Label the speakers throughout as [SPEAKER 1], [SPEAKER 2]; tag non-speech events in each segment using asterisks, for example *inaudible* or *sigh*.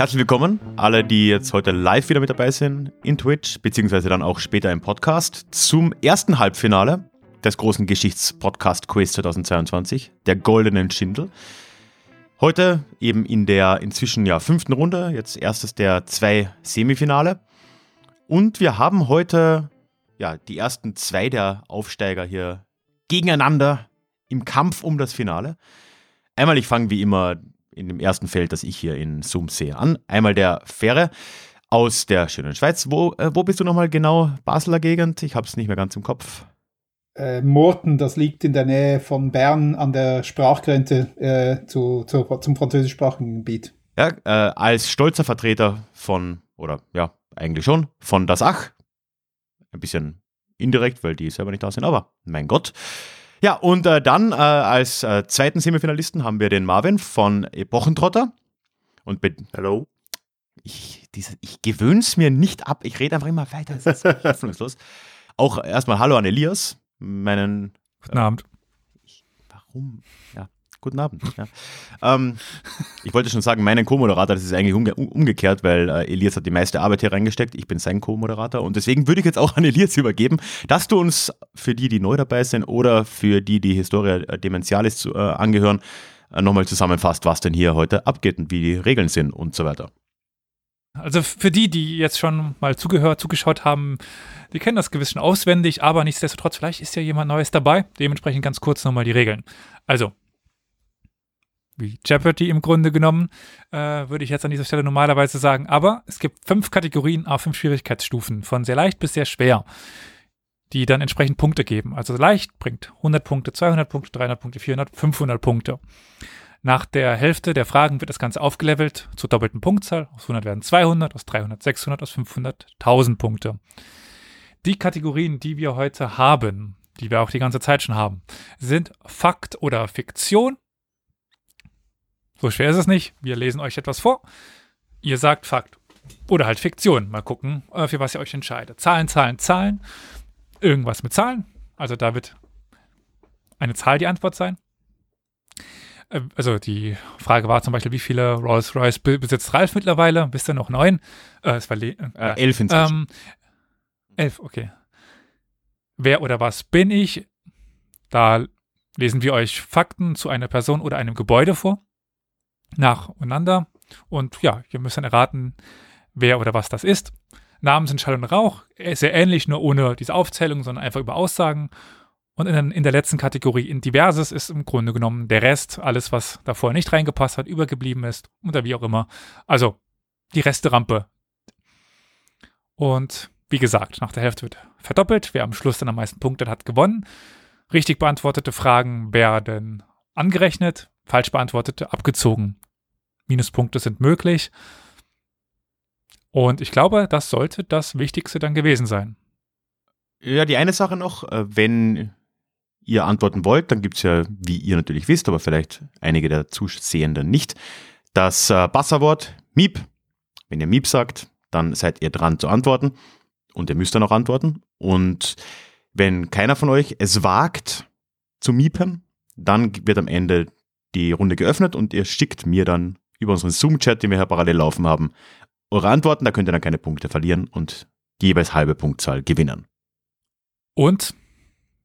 [SPEAKER 1] Herzlich willkommen, alle, die jetzt heute live wieder mit dabei sind in Twitch, beziehungsweise dann auch später im Podcast, zum ersten Halbfinale des großen Geschichtspodcast-Quiz 2022, der Goldenen Schindel. Heute eben in der inzwischen ja fünften Runde, jetzt erstes der zwei Semifinale. Und wir haben heute ja die ersten zwei der Aufsteiger hier gegeneinander im Kampf um das Finale. Einmal, ich fange wie immer in dem ersten Feld, das ich hier in Zoom sehe, an. Einmal der Fähre aus der schönen Schweiz. Wo, äh, wo bist du nochmal genau? Basler Gegend? Ich habe es nicht mehr ganz im Kopf.
[SPEAKER 2] Äh, Morten, das liegt in der Nähe von Bern an der Sprachgrenze äh, zu, zu, zum französischsprachigen Gebiet.
[SPEAKER 1] Ja, äh, als stolzer Vertreter von, oder ja, eigentlich schon, von Das Ach. Ein bisschen indirekt, weil die selber nicht da sind, aber mein Gott. Ja, und äh, dann äh, als äh, zweiten Semifinalisten haben wir den Marvin von Epochentrotter. Und Hallo. Ich, diese, ich gewöhne es mir nicht ab. Ich rede einfach immer weiter. Das ist *laughs* hoffnungslos. Auch erstmal Hallo an Elias, meinen.
[SPEAKER 3] Guten Abend.
[SPEAKER 1] Ich, warum? Ja. Guten Abend. Ja. ähm, ich wollte schon sagen, meinen Co-Moderator, das ist eigentlich umge umgekehrt, weil äh, Elias hat die meiste Arbeit hier reingesteckt. Ich bin sein Co-Moderator und deswegen würde ich jetzt auch an Elias übergeben, dass du uns für die, die neu dabei sind oder für die, die Historia Dementialis äh, angehören, äh, nochmal zusammenfasst, was denn hier heute abgeht und wie die Regeln sind und so weiter.
[SPEAKER 3] Also für die, die jetzt schon mal zugehört, zugeschaut haben, die kennen das gewiss schon auswendig, aber nichtsdestotrotz, vielleicht ist ja jemand Neues dabei. Dementsprechend ganz kurz nochmal die Regeln. Also, wie Jeopardy im Grunde genommen, äh, würde ich jetzt an dieser Stelle normalerweise sagen. Aber es gibt fünf Kategorien auf fünf Schwierigkeitsstufen, von sehr leicht bis sehr schwer, die dann entsprechend Punkte geben. Also leicht bringt 100 Punkte, 200 Punkte, 300 Punkte, 400, 500 Punkte. Nach der Hälfte der Fragen wird das Ganze aufgelevelt zur doppelten Punktzahl. Aus 100 werden 200, aus 300 600, aus 500 1000 Punkte. Die Kategorien, die wir heute haben, die wir auch die ganze Zeit schon haben, sind Fakt oder Fiktion, so schwer ist es nicht. Wir lesen euch etwas vor. Ihr sagt Fakt. Oder halt Fiktion. Mal gucken, äh, für was ihr euch entscheidet. Zahlen, Zahlen, Zahlen. Irgendwas mit Zahlen. Also da wird eine Zahl die Antwort sein. Äh, also die Frage war zum Beispiel, wie viele Rolls-Royce besitzt Ralf mittlerweile? Bist du noch neun? Äh, es war äh,
[SPEAKER 1] äh, elf inzwischen. Ähm,
[SPEAKER 3] elf, okay. Wer oder was bin ich? Da lesen wir euch Fakten zu einer Person oder einem Gebäude vor nacheinander. Und ja, ihr müsst dann erraten, wer oder was das ist. Namen sind Schall und Rauch, sehr ähnlich, nur ohne diese Aufzählung, sondern einfach über Aussagen. Und in, in der letzten Kategorie in Diverses ist im Grunde genommen der Rest, alles, was davor nicht reingepasst hat, übergeblieben ist oder wie auch immer. Also die Resterampe. Und wie gesagt, nach der Hälfte wird verdoppelt. Wer am Schluss dann am meisten Punkte hat, gewonnen. Richtig beantwortete Fragen werden angerechnet falsch beantwortete abgezogen. Minuspunkte sind möglich. Und ich glaube, das sollte das Wichtigste dann gewesen sein.
[SPEAKER 1] Ja, die eine Sache noch, äh, wenn ihr antworten wollt, dann gibt es ja, wie ihr natürlich wisst, aber vielleicht einige der Zusehenden nicht, das äh, Passwort Miep. Wenn ihr Miep sagt, dann seid ihr dran zu antworten und ihr müsst dann auch antworten. Und wenn keiner von euch es wagt zu miepen, dann wird am Ende die Runde geöffnet und ihr schickt mir dann über unseren Zoom-Chat, den wir hier parallel laufen haben, eure Antworten. Da könnt ihr dann keine Punkte verlieren und die jeweils halbe Punktzahl gewinnen.
[SPEAKER 3] Und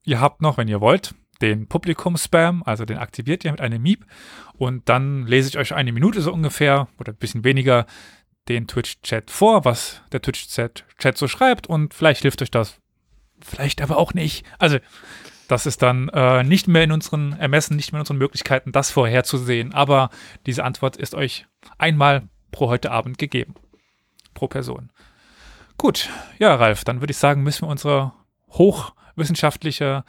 [SPEAKER 3] ihr habt noch, wenn ihr wollt, den Publikum-Spam, also den aktiviert ihr mit einem Miep und dann lese ich euch eine Minute so ungefähr oder ein bisschen weniger den Twitch-Chat vor, was der Twitch-Chat so schreibt und vielleicht hilft euch das, vielleicht aber auch nicht. Also das ist dann äh, nicht mehr in unseren Ermessen, nicht mehr in unseren Möglichkeiten, das vorherzusehen. Aber diese Antwort ist euch einmal pro heute Abend gegeben. Pro Person. Gut, ja, Ralf, dann würde ich sagen, müssen wir unsere hochwissenschaftliche,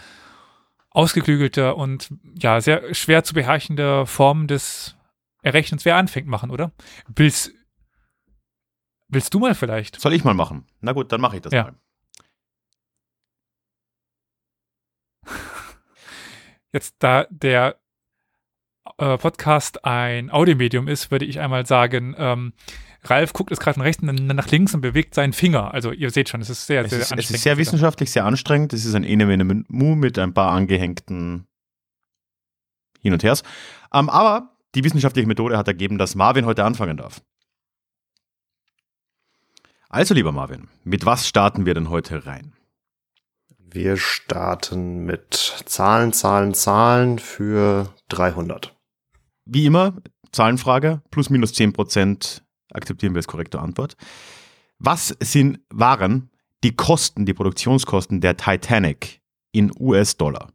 [SPEAKER 3] ausgeklügelte und ja, sehr schwer zu beherrschende Form des Errechnens, wer anfängt, machen, oder? Willst, willst du mal vielleicht?
[SPEAKER 1] Soll ich mal machen? Na gut, dann mache ich das ja. mal.
[SPEAKER 3] Jetzt, da der äh, Podcast ein Audiomedium ist, würde ich einmal sagen, ähm, Ralf guckt jetzt gerade nach rechts und nach links und bewegt seinen Finger. Also ihr seht schon, es ist sehr,
[SPEAKER 1] es
[SPEAKER 3] sehr
[SPEAKER 1] ist, anstrengend. Es ist sehr wissenschaftlich, sehr anstrengend. Es ist ein Ene Mu mit ein paar angehängten Hin und Hers. Ähm, aber die wissenschaftliche Methode hat ergeben, dass Marvin heute anfangen darf. Also, lieber Marvin, mit was starten wir denn heute rein?
[SPEAKER 4] Wir starten mit Zahlen, Zahlen, Zahlen für 300.
[SPEAKER 1] Wie immer, Zahlenfrage, plus minus 10 Prozent akzeptieren wir als korrekte Antwort. Was sind, waren die Kosten, die Produktionskosten der Titanic in US-Dollar?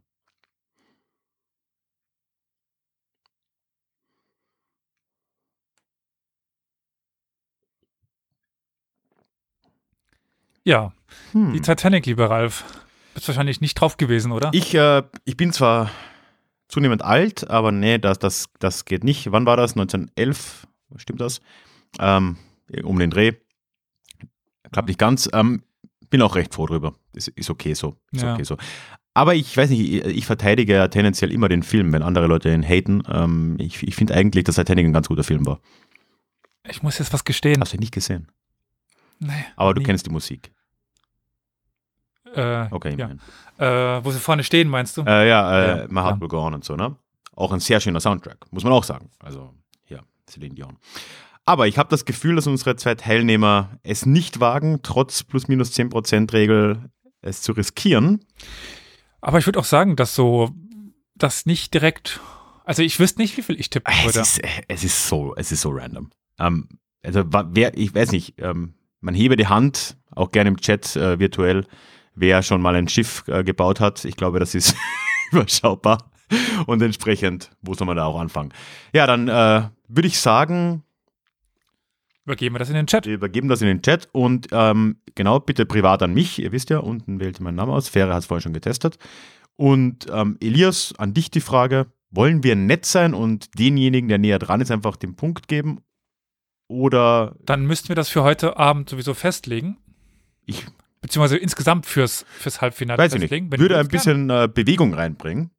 [SPEAKER 3] Ja,
[SPEAKER 1] Hm.
[SPEAKER 3] die Titanic, lieber Ralf. Bist wahrscheinlich nicht drauf gewesen, oder?
[SPEAKER 1] Ich, äh, ich bin zwar zunehmend alt, aber nee, das, das, das geht nicht. Wann war das? 1911? Stimmt das? Ähm, um den Dreh. Klappt nicht ganz. Ähm, bin auch recht froh drüber. Ist, ist okay so. Ist
[SPEAKER 3] Ja.
[SPEAKER 1] okay so. Aber ich weiß nicht, ich, ich verteidige ja tendenziell immer den Film, wenn andere Leute ihn haten. Ähm, ich ich finde eigentlich, dass Titanic ein ganz guter Film war.
[SPEAKER 3] Ich muss jetzt was gestehen.
[SPEAKER 1] Hast du ihn nicht gesehen?
[SPEAKER 3] Nee,
[SPEAKER 1] Aber du
[SPEAKER 3] nie.
[SPEAKER 1] kennst die Musik.
[SPEAKER 3] Äh,
[SPEAKER 1] Okay,
[SPEAKER 3] Ja. äh, wo sie vorne stehen, meinst du?
[SPEAKER 1] Äh, ja, äh, My Heart
[SPEAKER 3] ja.
[SPEAKER 1] Will Go On und so, ne? Auch ein sehr schöner Soundtrack, muss man auch sagen. Also, ja, Celine Dion. Aber ich habe das Gefühl, dass unsere zwei Teilnehmer es nicht wagen, trotz plus minus 10% Regel es zu riskieren.
[SPEAKER 3] Aber ich würde auch sagen, dass so, das nicht direkt, also ich wüsste nicht, wie viel ich tippen
[SPEAKER 1] Es ist, es ist so, es ist so random. Ähm, also, wer, ich weiß nicht, ähm, man hebe die Hand, auch gerne im Chat äh, virtuell, wer schon mal ein Schiff äh, gebaut hat. Ich glaube, das ist *laughs* überschaubar. Und entsprechend, wo soll man da auch anfangen? Ja, dann äh, würde ich sagen,
[SPEAKER 3] Übergeben wir das in den Chat.
[SPEAKER 1] wir übergeben das in den Chat und ähm, genau, bitte privat an mich. Ihr wisst ja, unten wählt ihr meinen Namen aus. Fähre hat es vorhin schon getestet. Und ähm, Elias, an dich die Frage: Wollen wir nett sein und denjenigen, der näher dran ist, einfach den Punkt geben? Oder
[SPEAKER 3] Dann müssten wir das für heute Abend sowieso festlegen.
[SPEAKER 1] ich
[SPEAKER 3] Beziehungsweise insgesamt fürs, fürs Halbfinale
[SPEAKER 1] weiß ich nicht, würde ein bisschen äh, Bewegung reinbringen.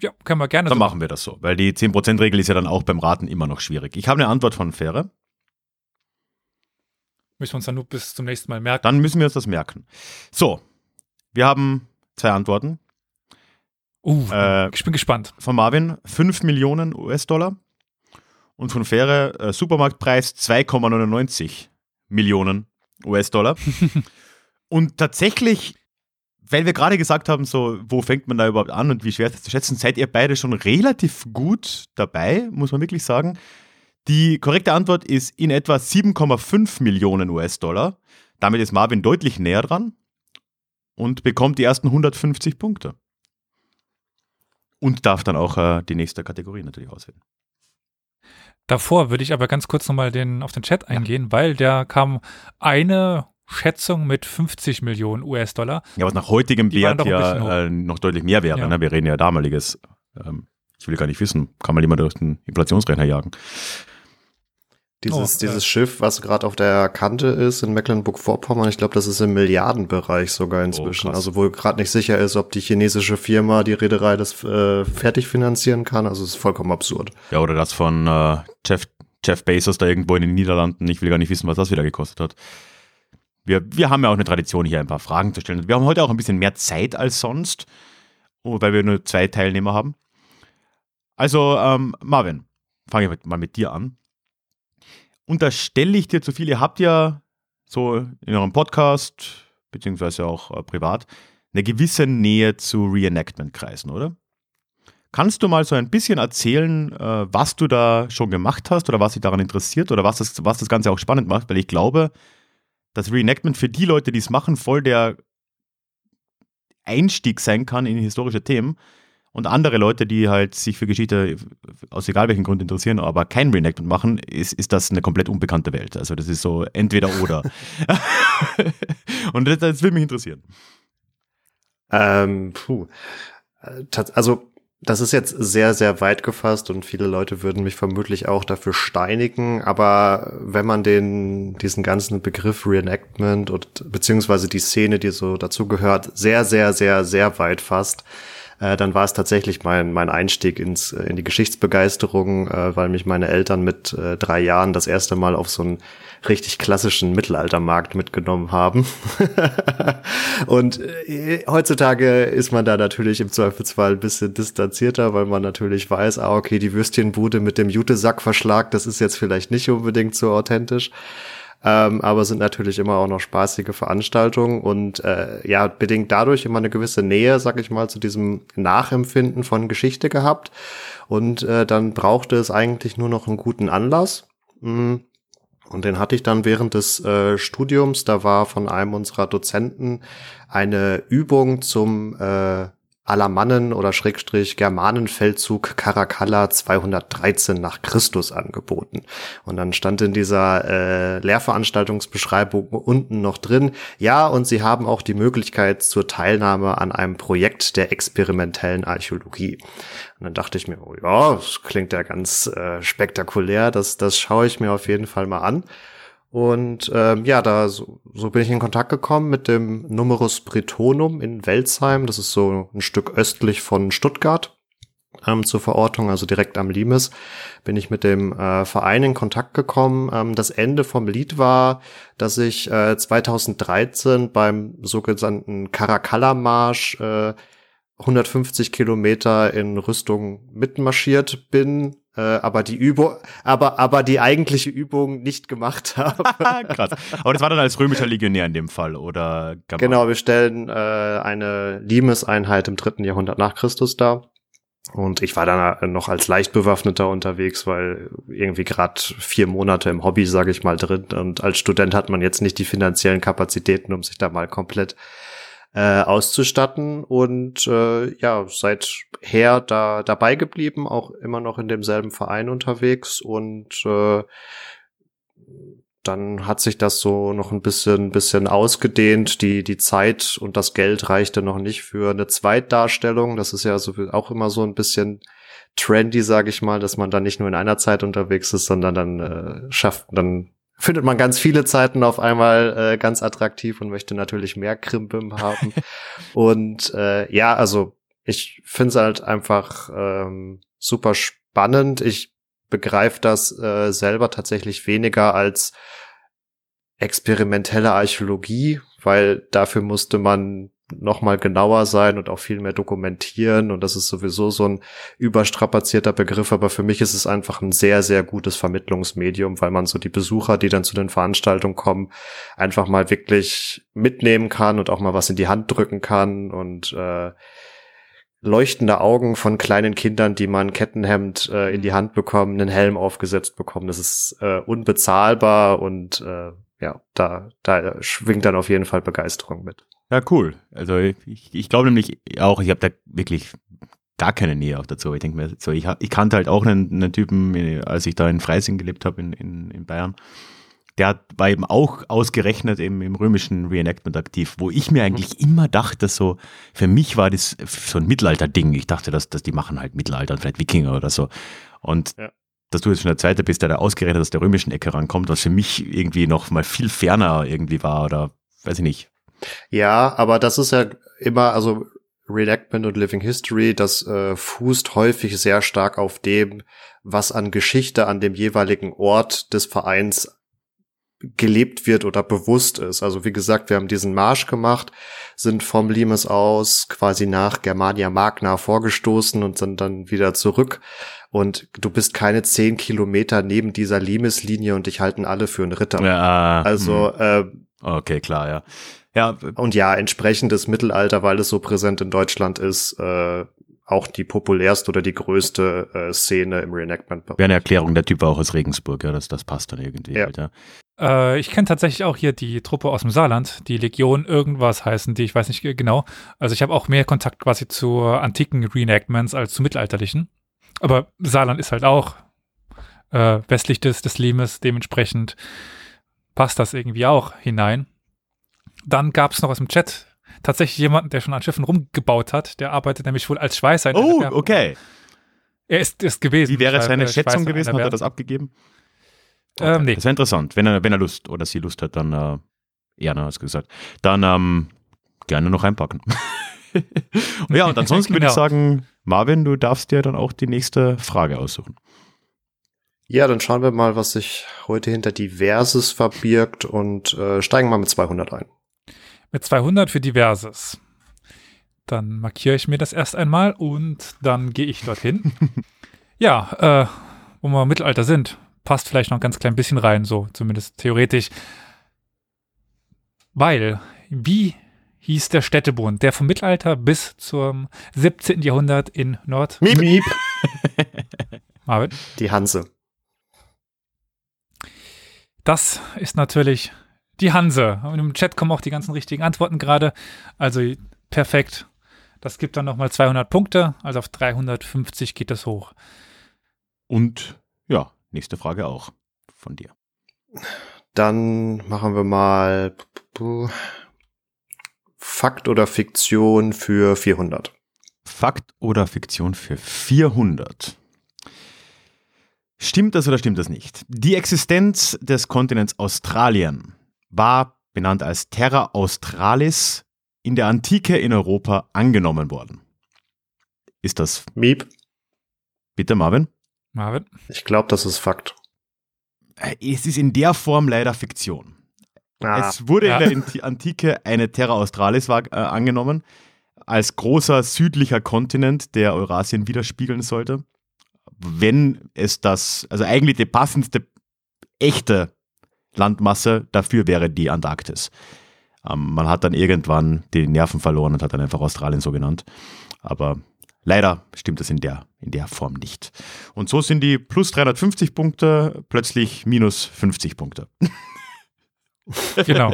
[SPEAKER 3] Ja, können wir gerne
[SPEAKER 1] Dann
[SPEAKER 3] so
[SPEAKER 1] machen wir das so, weil die 10%-Regel ist ja dann auch beim Raten immer noch schwierig. Ich habe eine Antwort von Fähre,
[SPEAKER 3] Müssen wir uns dann nur bis zum nächsten Mal merken.
[SPEAKER 1] dann müssen wir uns das merken. So, wir haben zwei Antworten.
[SPEAKER 3] Uh,
[SPEAKER 1] Äh,
[SPEAKER 3] ich bin gespannt.
[SPEAKER 1] von Marvin 5 Millionen US-Dollar und von Fähre äh, Supermarktpreis 2,99 Millionen US-Dollar. *laughs* und tatsächlich, weil wir gerade gesagt haben, so, wo fängt man da überhaupt an und wie schwer ist das zu schätzen, seid ihr beide schon relativ gut dabei, muss man wirklich sagen. Die korrekte Antwort ist in etwa 7,5 Millionen US-Dollar. Damit ist Marvin deutlich näher dran und bekommt die ersten 150 Punkte. Und darf dann auch äh, die nächste Kategorie natürlich auswählen.
[SPEAKER 3] Davor würde ich aber ganz kurz nochmal den, auf den Chat eingehen, weil da kam eine Schätzung mit 50 Millionen US-Dollar.
[SPEAKER 1] Ja, was nach heutigem
[SPEAKER 3] Die
[SPEAKER 1] Wert ja äh, noch deutlich mehr wäre.
[SPEAKER 3] Ja.
[SPEAKER 1] Ne? Wir reden ja damaliges. Ähm, ich will gar nicht wissen, kann mal jemand durch den Inflationsrechner jagen.
[SPEAKER 4] Dieses,
[SPEAKER 3] Oh,
[SPEAKER 4] dieses Schiff, was gerade auf der Kante ist in Mecklenburg-Vorpommern, ich glaube, das ist im Milliardenbereich sogar inzwischen.
[SPEAKER 1] Oh,
[SPEAKER 4] also wo gerade nicht sicher ist, ob die chinesische Firma, die Reederei, das äh, fertig finanzieren kann. Also es ist vollkommen absurd.
[SPEAKER 1] Ja, oder das von äh, Jeff, Jeff Bezos da irgendwo in den Niederlanden. Ich will gar nicht wissen, was das wieder gekostet hat. Wir, wir haben ja auch eine Tradition, hier ein paar Fragen zu stellen. Wir haben heute auch ein bisschen mehr Zeit als sonst, oh, weil wir nur zwei Teilnehmer haben. Also, ähm, Marvin, fange ich mal mit dir an. Unterstelle ich dir zu viel? Ihr habt ja so in eurem Podcast, beziehungsweise auch äh, privat, eine gewisse Nähe zu Reenactment-Kreisen, oder? Kannst du mal so ein bisschen erzählen, äh, was du da schon gemacht hast oder was dich daran interessiert oder was das, was das Ganze auch spannend macht? Weil ich glaube, dass Reenactment für die Leute, die es machen, voll der Einstieg sein kann in historische Themen. Und andere Leute, die halt sich für Geschichte aus egal welchen Grund interessieren, aber kein Reenactment machen, ist, ist das eine komplett unbekannte Welt. Also das ist so entweder oder. *laughs* Und das, das würde mich interessieren.
[SPEAKER 4] Ähm, puh. Äh, Also, das ist jetzt sehr, sehr weit gefasst und viele Leute würden mich vermutlich auch dafür steinigen. Aber wenn man den, diesen ganzen Begriff Reenactment und beziehungsweise die Szene, die so dazugehört, sehr, sehr, sehr, sehr weit fasst, äh, dann war es tatsächlich mein, mein Einstieg ins, äh, in die Geschichtsbegeisterung, äh, weil mich meine Eltern mit äh, drei Jahren das erste Mal auf so einen richtig klassischen Mittelaltermarkt mitgenommen haben. *laughs* Und äh, heutzutage ist man da natürlich im Zweifelsfall ein bisschen distanzierter, weil man natürlich weiß, ah, okay, die Würstchenbude mit dem Jutesackverschlag, das ist jetzt vielleicht nicht unbedingt so authentisch. Ähm, aber sind natürlich immer auch noch spaßige Veranstaltungen und äh, ja, bedingt dadurch immer eine gewisse Nähe, sag ich mal, zu diesem Nachempfinden von Geschichte gehabt. Und äh, dann brauchte es eigentlich nur noch einen guten Anlass. Mm. Und den hatte ich dann während des äh, Studiums. Da war von einem unserer Dozenten eine Übung zum äh, Alamannen- oder Schrägstrich Germanenfeldzug Caracalla 213 nach Christus angeboten. Und dann stand in dieser äh, Lehrveranstaltungsbeschreibung unten noch drin, ja, und sie haben auch die Möglichkeit zur Teilnahme an einem Projekt der experimentellen Archäologie. Und dann dachte ich mir, oh ja, das klingt ja ganz äh, spektakulär, das, das schaue ich mir auf jeden Fall mal an. Und ähm, ja, da so, so bin ich in Kontakt gekommen mit dem Numerus Bretonum in Welzheim. Das ist so ein Stück östlich von Stuttgart ähm, zur Verortung, also direkt am Limes, bin ich mit dem äh, Verein in Kontakt gekommen. Ähm, das Ende vom Lied war, dass ich äh, 2013 beim sogenannten Caracalla-Marsch äh, 150 Kilometer in Rüstung mitmarschiert bin, äh, aber die Übung, aber aber die eigentliche Übung nicht gemacht habe. *laughs*
[SPEAKER 1] Krass. Aber das war dann als römischer Legionär in dem Fall, oder?
[SPEAKER 4] Genau, wir stellen äh, eine Limes-Einheit im dritten Jahrhundert nach Christus dar. Und ich war dann noch als Leichtbewaffneter unterwegs, weil irgendwie gerade vier Monate im Hobby, sage ich mal, drin. Und als Student hat man jetzt nicht die finanziellen Kapazitäten, um sich da mal komplett äh, auszustatten und äh, ja, seither da dabei geblieben, auch immer noch in demselben Verein unterwegs und äh, dann hat sich das so noch ein bisschen, bisschen ausgedehnt. Die, die Zeit und das Geld reichte noch nicht für eine Zweitdarstellung. Das ist ja so, auch immer so ein bisschen trendy, sage ich mal, dass man dann nicht nur in einer Zeit unterwegs ist, sondern dann äh, schafft, dann findet man ganz viele Zeiten auf einmal äh, ganz attraktiv und möchte natürlich mehr Krimbim haben. *laughs* und äh, ja, also ich finde es halt einfach ähm, super spannend. Ich begreife das äh, selber tatsächlich weniger als experimentelle Archäologie, weil dafür musste man noch mal genauer sein und auch viel mehr dokumentieren. Und das ist sowieso so ein überstrapazierter Begriff, aber für mich ist es einfach ein sehr, sehr gutes Vermittlungsmedium, weil man so die Besucher, die dann zu den Veranstaltungen kommen, einfach mal wirklich mitnehmen kann und auch mal was in die Hand drücken kann. Und äh, leuchtende Augen von kleinen Kindern, die man Kettenhemd äh, in die Hand bekommen, einen Helm aufgesetzt bekommen. Das ist äh, unbezahlbar und äh, ja, da, da schwingt dann auf jeden Fall Begeisterung mit.
[SPEAKER 1] Ja, cool. Also ich, ich glaube nämlich auch, ich habe da wirklich gar keine Nähe auch dazu. Ich denke mir, so, ich, ich kannte halt auch einen, einen Typen, als ich da in Freising gelebt habe in, in, in Bayern. Der war eben auch ausgerechnet eben im römischen Reenactment aktiv, wo ich mir eigentlich mhm. immer dachte, so, für mich war das so ein Mittelalter-Ding. Ich dachte, dass, dass die machen halt Mittelalter, vielleicht Wikinger oder so. Und ja. dass du jetzt schon der Zweite bist, der da ausgerechnet aus der römischen Ecke rankommt, was für mich irgendwie noch mal viel ferner irgendwie war oder weiß ich nicht.
[SPEAKER 4] Ja, aber das ist ja immer, also Reenactment und Living History, das äh, fußt häufig sehr stark auf dem, was an Geschichte an dem jeweiligen Ort des Vereins gelebt wird oder bewusst ist. Also wie gesagt, wir haben diesen Marsch gemacht, sind vom Limes aus quasi nach Germania Magna vorgestoßen und sind dann wieder zurück. Und du bist keine zehn Kilometer neben dieser Limes-Linie und dich halten alle für einen Ritter. Ja, also hm.
[SPEAKER 1] äh, okay, klar, ja.
[SPEAKER 4] Ja. Und ja, entsprechendes Mittelalter, weil es so präsent in Deutschland ist, äh, auch die populärste oder die größte äh, Szene im Reenactment.
[SPEAKER 1] Wäre eine Erklärung, der Typ war auch aus Regensburg, ja, das, das passt dann irgendwie. Ja. Halt, ja.
[SPEAKER 3] Äh, ich kenne tatsächlich auch hier die Truppe aus dem Saarland, die Legion irgendwas heißen, die ich weiß nicht genau. Also ich habe auch mehr Kontakt quasi zu antiken Reenactments als zu mittelalterlichen. Aber Saarland ist halt auch äh, westlich des, des Limes, dementsprechend passt das irgendwie auch hinein. Dann gab es noch aus dem Chat tatsächlich jemanden, der schon an Schiffen rumgebaut hat. Der arbeitet nämlich wohl als Schweißer. In
[SPEAKER 1] oh, okay.
[SPEAKER 3] Er ist, ist gewesen.
[SPEAKER 1] Wie wäre seine Schätzung gewesen? Hat er das abgegeben?
[SPEAKER 3] Ähm, okay. Ähm, nee.
[SPEAKER 1] Das wäre interessant. Wenn er, wenn er Lust oder sie Lust hat, dann äh, eher, hast gesagt. Dann ähm, gerne noch einpacken. *laughs* ja, und ansonsten genau. würde ich genau. sagen, Marvin, du darfst dir dann auch die nächste Frage aussuchen.
[SPEAKER 4] Ja, dann schauen wir mal, was sich heute hinter Diverses verbirgt und äh, steigen mal mit 200 ein
[SPEAKER 3] mit 200 für Diverses. Dann markiere ich mir das erst einmal und dann gehe ich dorthin. *laughs* ja, äh, wo wir im Mittelalter sind. Passt vielleicht noch ein ganz klein bisschen rein, so zumindest theoretisch. Weil, wie hieß der Städtebund, der vom Mittelalter bis zum 17. Jahrhundert in Nord...
[SPEAKER 4] Miep.
[SPEAKER 2] Miep. *laughs*
[SPEAKER 3] Marvin?
[SPEAKER 4] Die Hanse.
[SPEAKER 3] Das ist natürlich die Hanse. Und im Chat kommen auch die ganzen richtigen Antworten gerade. Also perfekt. Das gibt dann nochmal 200 Punkte. Also auf 350 geht das hoch.
[SPEAKER 1] Und ja, nächste Frage auch von dir.
[SPEAKER 4] Dann machen wir mal Fakt oder Fiktion für 400.
[SPEAKER 1] Fakt oder Fiktion für 400? Stimmt das oder stimmt das nicht? Die Existenz des Kontinents Australien war benannt als Terra Australis in der Antike in Europa angenommen worden. Ist das
[SPEAKER 4] Miep.
[SPEAKER 1] bitte, Marvin?
[SPEAKER 3] Marvin?
[SPEAKER 4] Ich glaube, das ist Fakt.
[SPEAKER 1] Äh, Es ist in der Form leider Fiktion.
[SPEAKER 4] Ah,
[SPEAKER 1] Es wurde
[SPEAKER 3] Ja.
[SPEAKER 1] in der Anti- Antike eine Terra Australis war, äh, angenommen, als großer südlicher Kontinent, der Eurasien widerspiegeln sollte. Wenn es das, also eigentlich die passendste echte Landmasse dafür wäre die Antarktis. Ähm, man hat dann irgendwann die Nerven verloren und hat dann einfach Australien so genannt. Aber leider stimmt das in der, in der Form nicht. Und so sind die plus 350 Punkte plötzlich minus 50 Punkte. *laughs*
[SPEAKER 3] Genau.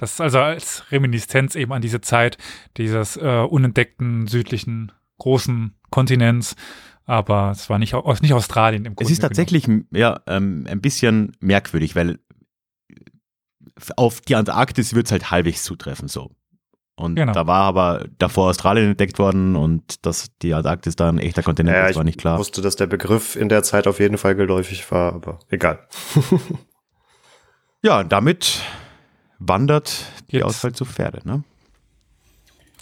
[SPEAKER 3] Das ist also als Reminiszenz eben an diese Zeit dieses äh, unentdeckten südlichen großen Kontinents. Aber es war nicht, aus, nicht Australien im
[SPEAKER 1] Es
[SPEAKER 3] Grunde
[SPEAKER 1] ist tatsächlich ja, ähm, ein bisschen merkwürdig, weil auf die Antarktis wird es halt halbwegs zutreffen so. Und
[SPEAKER 3] Genau.
[SPEAKER 1] da war aber davor Australien entdeckt worden und dass die Antarktis da ein echter Kontinent
[SPEAKER 4] ja,
[SPEAKER 1] ist,
[SPEAKER 4] ich
[SPEAKER 1] war nicht klar.
[SPEAKER 4] wusste, dass der Begriff in der Zeit auf jeden Fall geläufig war, aber egal. *laughs*
[SPEAKER 1] Ja, und damit wandert die
[SPEAKER 3] Jetzt.
[SPEAKER 1] Auswahl zu Pferde. Ne?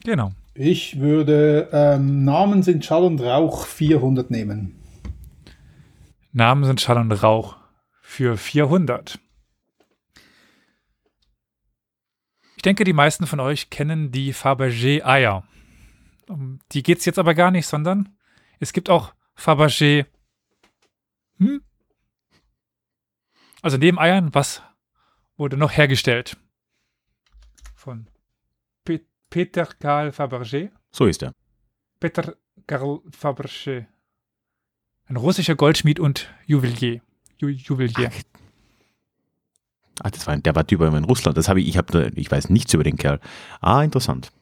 [SPEAKER 3] Genau.
[SPEAKER 2] Ich würde ähm, Namen sind Schall und Rauch 400 nehmen.
[SPEAKER 3] Namen sind Schall und Rauch für 400. Ich denke, die meisten von euch kennen die Fabergé-Eier. Um die geht es jetzt aber gar nicht, sondern es gibt auch Fabergé. Hm? Also neben Eiern, was wurde noch hergestellt? Von Pe Peter Karl Fabergé.
[SPEAKER 1] So ist er.
[SPEAKER 3] Peter Karl Fabergé. Ein russischer Goldschmied und Juwelier. Ju Juwelier.
[SPEAKER 1] Ah, das war, der war über in Russland. Das habe ich, ich habe, ich weiß nichts über den Kerl. Ah, interessant.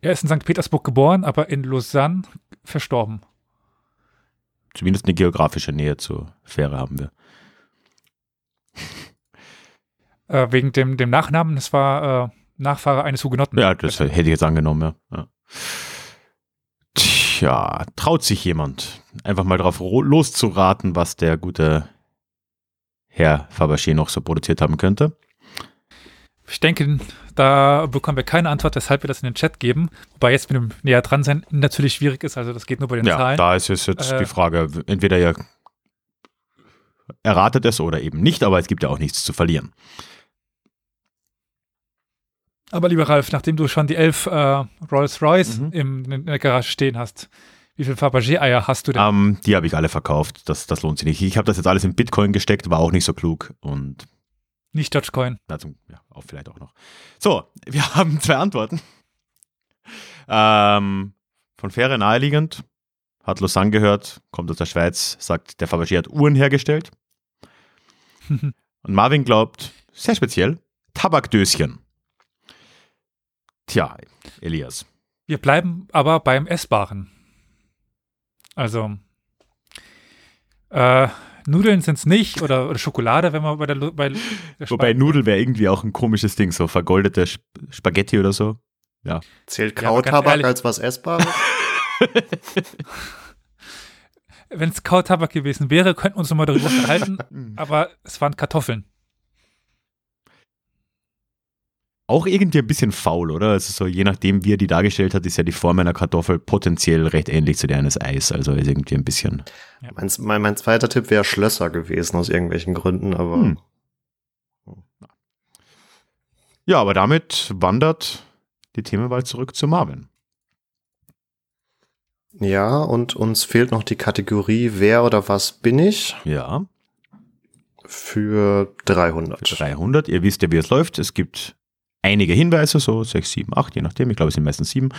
[SPEAKER 3] Er ist in St. Petersburg geboren, aber in Lausanne verstorben.
[SPEAKER 1] Zumindest eine geografische Nähe zur Fähre haben wir. *laughs*
[SPEAKER 3] Äh, wegen dem, dem Nachnamen, das war äh, Nachfahre eines Hugenotten.
[SPEAKER 1] Ja, das hätte ich jetzt angenommen, ja. ja. Tja, traut sich jemand, einfach mal drauf loszuraten, was der gute Herr Fabergé noch so produziert haben könnte?
[SPEAKER 3] Ich denke, da bekommen wir keine Antwort, weshalb wir das in den Chat geben. Wobei jetzt mit dem näher dran sein natürlich schwierig ist, also das geht nur bei den
[SPEAKER 1] Ja,
[SPEAKER 3] Zahlen.
[SPEAKER 1] da ist es jetzt
[SPEAKER 3] Äh,
[SPEAKER 1] die Frage, entweder ihr erratet es oder eben nicht, aber es gibt ja auch nichts zu verlieren.
[SPEAKER 3] Aber lieber Ralf, nachdem du schon die elf äh, Rolls-Royce
[SPEAKER 1] Mhm.
[SPEAKER 3] im, in der Garage stehen hast, wie viele Fabergé-Eier hast du denn?
[SPEAKER 1] Ähm, die habe ich alle verkauft, das, das lohnt sich nicht. Ich habe das jetzt alles in Bitcoin gesteckt, war auch nicht so klug und
[SPEAKER 3] Nicht Dogecoin.
[SPEAKER 1] dazu, ja, auch vielleicht auch noch. So, *laughs* wir haben zwei Antworten. Ähm, von Fähre naheliegend, hat Lausanne gehört, kommt aus der Schweiz, sagt, der Fabergé hat Uhren hergestellt. *laughs* Und Marvin glaubt, sehr speziell, Tabakdöschen. Tja, Elias.
[SPEAKER 3] Wir bleiben aber beim Essbaren. Also, äh, Nudeln sind es nicht oder, oder Schokolade, wenn man bei der, Lu- bei der
[SPEAKER 1] Wobei Nudel wäre irgendwie auch ein komisches Ding, so vergoldete Sp Spaghetti oder so.
[SPEAKER 4] Zählt
[SPEAKER 3] Ja, ganz
[SPEAKER 4] Kautabak
[SPEAKER 3] ehrlich-
[SPEAKER 4] als was Essbares? *laughs*
[SPEAKER 3] Wenn es Kautabak gewesen wäre, könnten wir uns nochmal darüber unterhalten, *laughs* aber es waren Kartoffeln.
[SPEAKER 1] Auch irgendwie ein bisschen faul, oder? Also so, je nachdem, wie er die dargestellt hat, ist ja die Form einer Kartoffel potenziell recht ähnlich zu der eines Eis. Also ist irgendwie ein bisschen.
[SPEAKER 4] mein, mein, mein zweiter Tipp wäre Schlösser gewesen aus irgendwelchen Gründen, aber
[SPEAKER 1] Hm. Ja, aber damit wandert die Themenwahl zurück zu Marvin.
[SPEAKER 4] Ja, und uns fehlt noch die Kategorie Wer oder was bin ich
[SPEAKER 1] Ja,
[SPEAKER 4] für 300.
[SPEAKER 1] 300. Ihr wisst ja, wie es läuft. Es gibt einige Hinweise, so 6, 7, 8, je nachdem. Ich glaube, es sind meistens 7.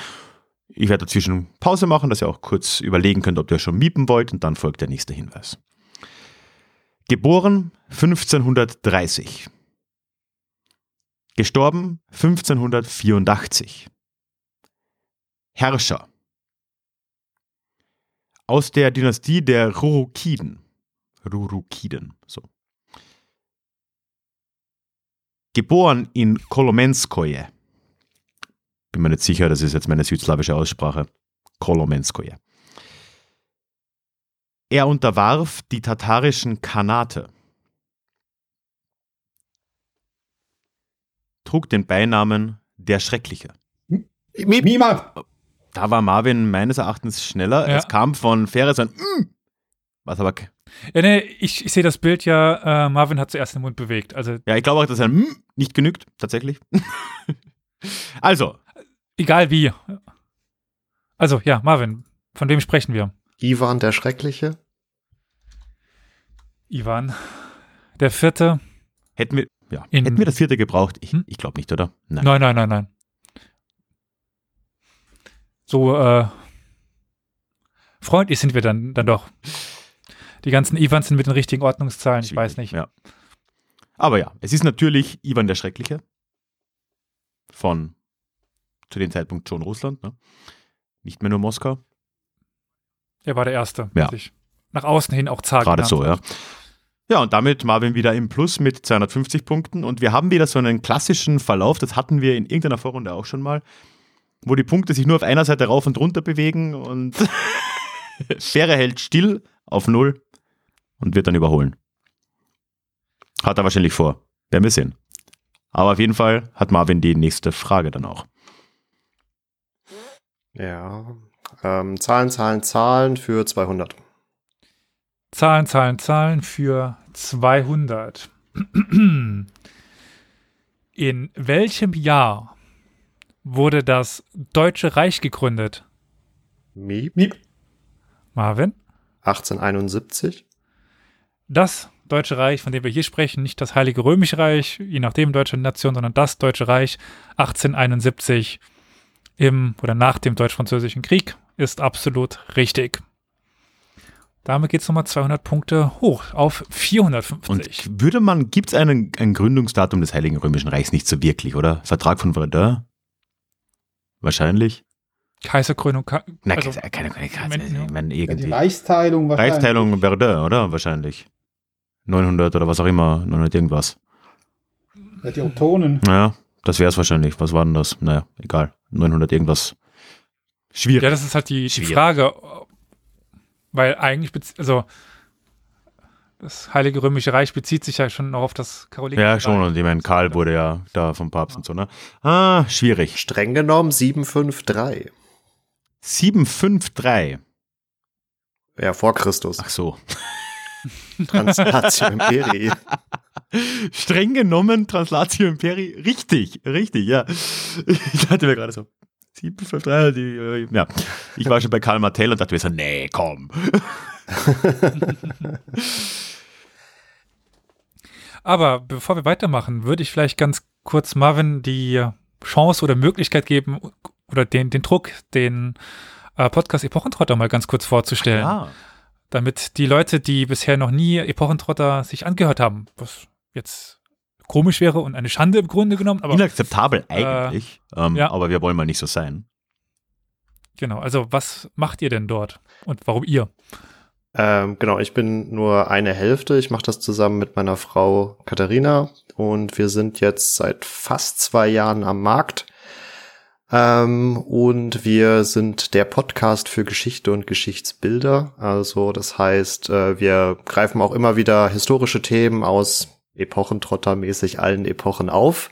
[SPEAKER 1] Ich werde dazwischen Pause machen, dass ihr auch kurz überlegen könnt, ob ihr schon miepen wollt und dann folgt der nächste Hinweis. Geboren 1530. Gestorben 1584. Herrscher. Aus der Dynastie der Rurukiden. Rurukiden, so. Geboren in Kolomenskoje. Bin mir nicht sicher, das ist jetzt meine südslawische Aussprache. Kolomenskoje. Er unterwarf die tatarischen Khanate. Trug den Beinamen der Schreckliche.
[SPEAKER 2] Mima!
[SPEAKER 1] Da war Marvin meines Erachtens schneller.
[SPEAKER 3] Ja.
[SPEAKER 1] Es kam von Ferris ein mm, was aber
[SPEAKER 3] Ja, nee, ich, ich sehe das Bild ja, äh, Marvin hat zuerst den Mund bewegt. Also
[SPEAKER 1] ja, ich glaube auch, dass ein mm nicht genügt, tatsächlich. *laughs* also,
[SPEAKER 3] egal wie. Also, ja, Marvin, von wem sprechen wir?
[SPEAKER 4] Ivan der Schreckliche?
[SPEAKER 3] Ivan. Der vierte.
[SPEAKER 1] hätten wir ja,
[SPEAKER 3] In-
[SPEAKER 1] hätten wir das vierte gebraucht? Ich,
[SPEAKER 3] Hm?
[SPEAKER 1] ich glaube nicht, oder? Nein.
[SPEAKER 3] Nein, nein, nein, nein. So, äh, freundlich sind wir dann, dann doch. Die ganzen Ivans sind mit den richtigen Ordnungszahlen, ich weiß nicht.
[SPEAKER 1] Ja. Aber ja, es ist natürlich Ivan der Schreckliche von zu dem Zeitpunkt schon Russland, ne? nicht mehr nur Moskau.
[SPEAKER 3] Er war der Erste,
[SPEAKER 1] Ja.
[SPEAKER 3] sich nach außen hin auch zart
[SPEAKER 1] Gerade so, ja. Ja, und damit Marvin wieder im Plus mit 250 Punkten. Und wir haben wieder so einen klassischen Verlauf, das hatten wir in irgendeiner Vorrunde auch schon mal, wo die Punkte sich nur auf einer Seite rauf und runter bewegen und *laughs* Fähre hält still auf Null und wird dann überholen. Hat er wahrscheinlich vor. Werden wir sehen. Aber auf jeden Fall hat Marvin die nächste Frage dann auch.
[SPEAKER 4] Ja. Ähm, Zahlen, Zahlen, Zahlen für 200.
[SPEAKER 3] Zahlen, Zahlen, Zahlen für 200. In welchem Jahr wurde das Deutsche Reich gegründet?
[SPEAKER 4] Miep.
[SPEAKER 2] Miep.
[SPEAKER 3] Marvin?
[SPEAKER 4] 1871.
[SPEAKER 3] Das Deutsche Reich, von dem wir hier sprechen, nicht das Heilige Römische Reich, je nachdem deutsche Nation, sondern das Deutsche Reich 1871 im oder nach dem Deutsch-Französischen Krieg ist absolut richtig. Damit geht es nochmal 200 Punkte hoch auf 450.
[SPEAKER 1] Und würde man, gibt es ein Gründungsdatum des Heiligen Römischen Reichs nicht so wirklich, oder? Vertrag von Verdun? Wahrscheinlich.
[SPEAKER 3] Kaiserkrönung, Ka
[SPEAKER 1] Nein,
[SPEAKER 3] also,
[SPEAKER 1] keine, keine, keine, ich meine,
[SPEAKER 2] Ja, die
[SPEAKER 1] irgendwie.
[SPEAKER 2] Reichsteilung wahrscheinlich.
[SPEAKER 1] Reichsteilung Verdun, oder? Wahrscheinlich. 900 oder was auch immer, 900 irgendwas.
[SPEAKER 2] Ja, die Ottonen.
[SPEAKER 1] Naja, das wäre es wahrscheinlich. Was war denn das? Naja, egal. 900 irgendwas. Schwierig.
[SPEAKER 3] Ja, das ist halt die, die
[SPEAKER 1] Schwierig.
[SPEAKER 3] Frage, weil eigentlich, also das Heilige Römische Reich bezieht sich ja schon noch auf das Karolingische
[SPEAKER 1] Ja,
[SPEAKER 3] Reich.
[SPEAKER 1] schon. Und ich meine, Karl wurde ja da vom Papst und so, ne? Ah, schwierig.
[SPEAKER 4] Streng genommen 753.
[SPEAKER 1] 753.
[SPEAKER 4] Ja, vor Christus.
[SPEAKER 1] Ach so.
[SPEAKER 4] Translatio Imperii.
[SPEAKER 1] Streng genommen, Translatio Imperi, richtig, richtig, ja. Ich dachte mir gerade so, 753, die, äh, ja. Ich war schon bei Karl Martell und dachte mir so, nee, komm. *laughs*
[SPEAKER 3] Aber bevor wir weitermachen, würde ich vielleicht ganz kurz Marvin die Chance oder Möglichkeit geben oder den, den Druck, den äh, Podcast Epochentrotter mal ganz kurz vorzustellen.
[SPEAKER 1] Ja.
[SPEAKER 3] Damit die Leute, die bisher noch nie Epochentrotter sich angehört haben, was jetzt komisch wäre und eine Schande im Grunde genommen, aber
[SPEAKER 1] Inakzeptabel eigentlich, ähm,
[SPEAKER 3] ja.
[SPEAKER 1] aber wir wollen mal nicht so sein.
[SPEAKER 3] genau, also was macht ihr denn dort und warum ihr?
[SPEAKER 4] Ähm, genau, ich bin nur eine Hälfte. Ich mache das zusammen mit meiner Frau Katharina und wir sind jetzt seit fast zwei Jahren am Markt. Ähm, und wir sind der Podcast für Geschichte und Geschichtsbilder. Also das heißt, äh, wir greifen auch immer wieder historische Themen aus Epochentrottermäßig allen Epochen auf.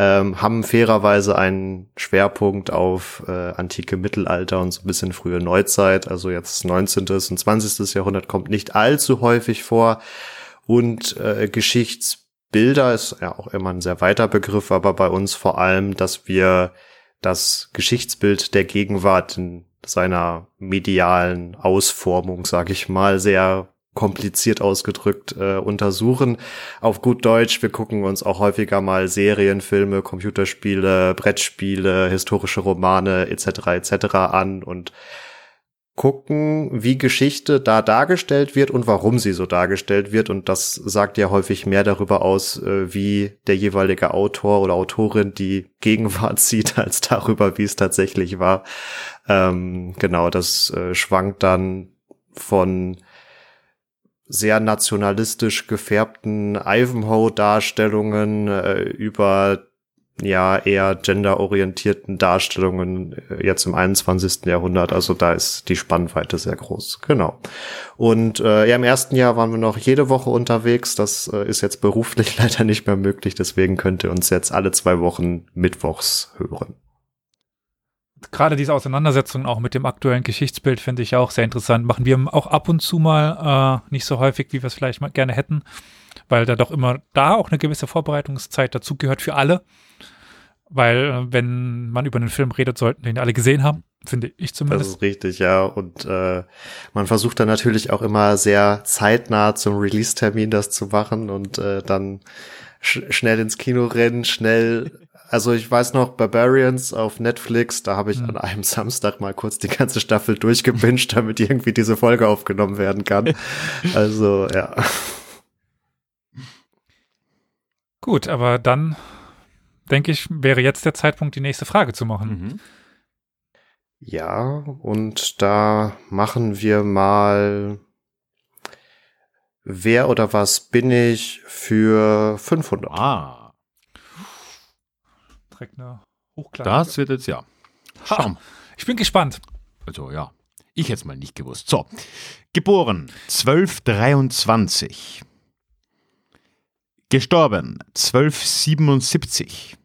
[SPEAKER 4] Ähm, haben fairerweise einen Schwerpunkt auf äh, antike Mittelalter und so ein bisschen frühe Neuzeit. Also jetzt 19. und 20. Jahrhundert kommt nicht allzu häufig vor. Und äh, Geschichtsbilder ist ja auch immer ein sehr weiter Begriff, aber bei uns vor allem, dass wir das Geschichtsbild der Gegenwart in seiner medialen Ausformung, sage ich mal, sehr kompliziert ausgedrückt äh, untersuchen. Auf gut Deutsch, wir gucken uns auch häufiger mal Serien, Filme, Computerspiele, Brettspiele, historische Romane etc. etc. an und gucken, wie Geschichte da dargestellt wird und warum sie so dargestellt wird. Und das sagt ja häufig mehr darüber aus, äh, wie der jeweilige Autor oder Autorin die Gegenwart *laughs* sieht, als darüber, wie es tatsächlich war. Ähm, genau, das äh, schwankt dann von sehr nationalistisch gefärbten Ivanhoe-Darstellungen äh, über ja eher genderorientierten Darstellungen äh, jetzt im 21. Jahrhundert. Also da ist die Spannweite sehr groß. Genau. Und äh, ja, im ersten Jahr waren wir noch jede Woche unterwegs. Das äh, ist jetzt beruflich *laughs* leider nicht mehr möglich. Deswegen könnt ihr uns jetzt alle zwei Wochen mittwochs hören.
[SPEAKER 3] Gerade diese Auseinandersetzung auch mit dem aktuellen Geschichtsbild finde ich auch sehr interessant. Machen wir auch ab und zu mal, äh, nicht so häufig, wie wir es vielleicht mal gerne hätten, weil da doch immer da auch eine gewisse Vorbereitungszeit dazugehört für alle. Weil, äh, wenn man über einen Film redet, sollten den alle gesehen haben, finde ich zumindest.
[SPEAKER 4] Das ist richtig, ja. Und äh, man versucht dann natürlich auch immer sehr zeitnah zum Release-Termin das zu machen und äh, dann sch schnell ins Kino rennen, schnell. Also ich weiß noch, Barbarians auf Netflix, da habe ich mhm. an einem Samstag mal kurz die ganze Staffel durchgebinscht, damit irgendwie diese Folge aufgenommen werden kann. Also, ja.
[SPEAKER 3] Gut, aber dann denke ich, wäre jetzt der Zeitpunkt, die nächste Frage zu machen. Mhm.
[SPEAKER 4] Ja, und da machen wir mal, wer oder was bin ich für 500?
[SPEAKER 1] Ah.
[SPEAKER 3] Direkt eine
[SPEAKER 1] Hochklasse. Das wird jetzt ja.
[SPEAKER 3] Schauen. Ich bin gespannt.
[SPEAKER 1] Also ja, ich hätte es mal nicht gewusst. So, geboren 1223. Gestorben 1277.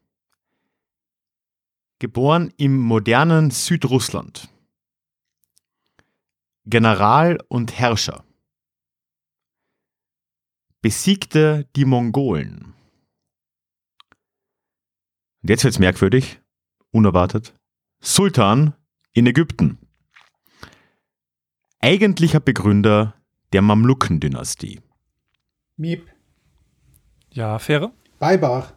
[SPEAKER 1] Geboren im modernen Südrussland. General und Herrscher. Besiegte die Mongolen. Und jetzt wird's merkwürdig, unerwartet. Sultan in Ägypten. Eigentlicher Begründer der Mamluken-Dynastie.
[SPEAKER 2] Miep.
[SPEAKER 3] Ja, Fähre?
[SPEAKER 2] Beibar.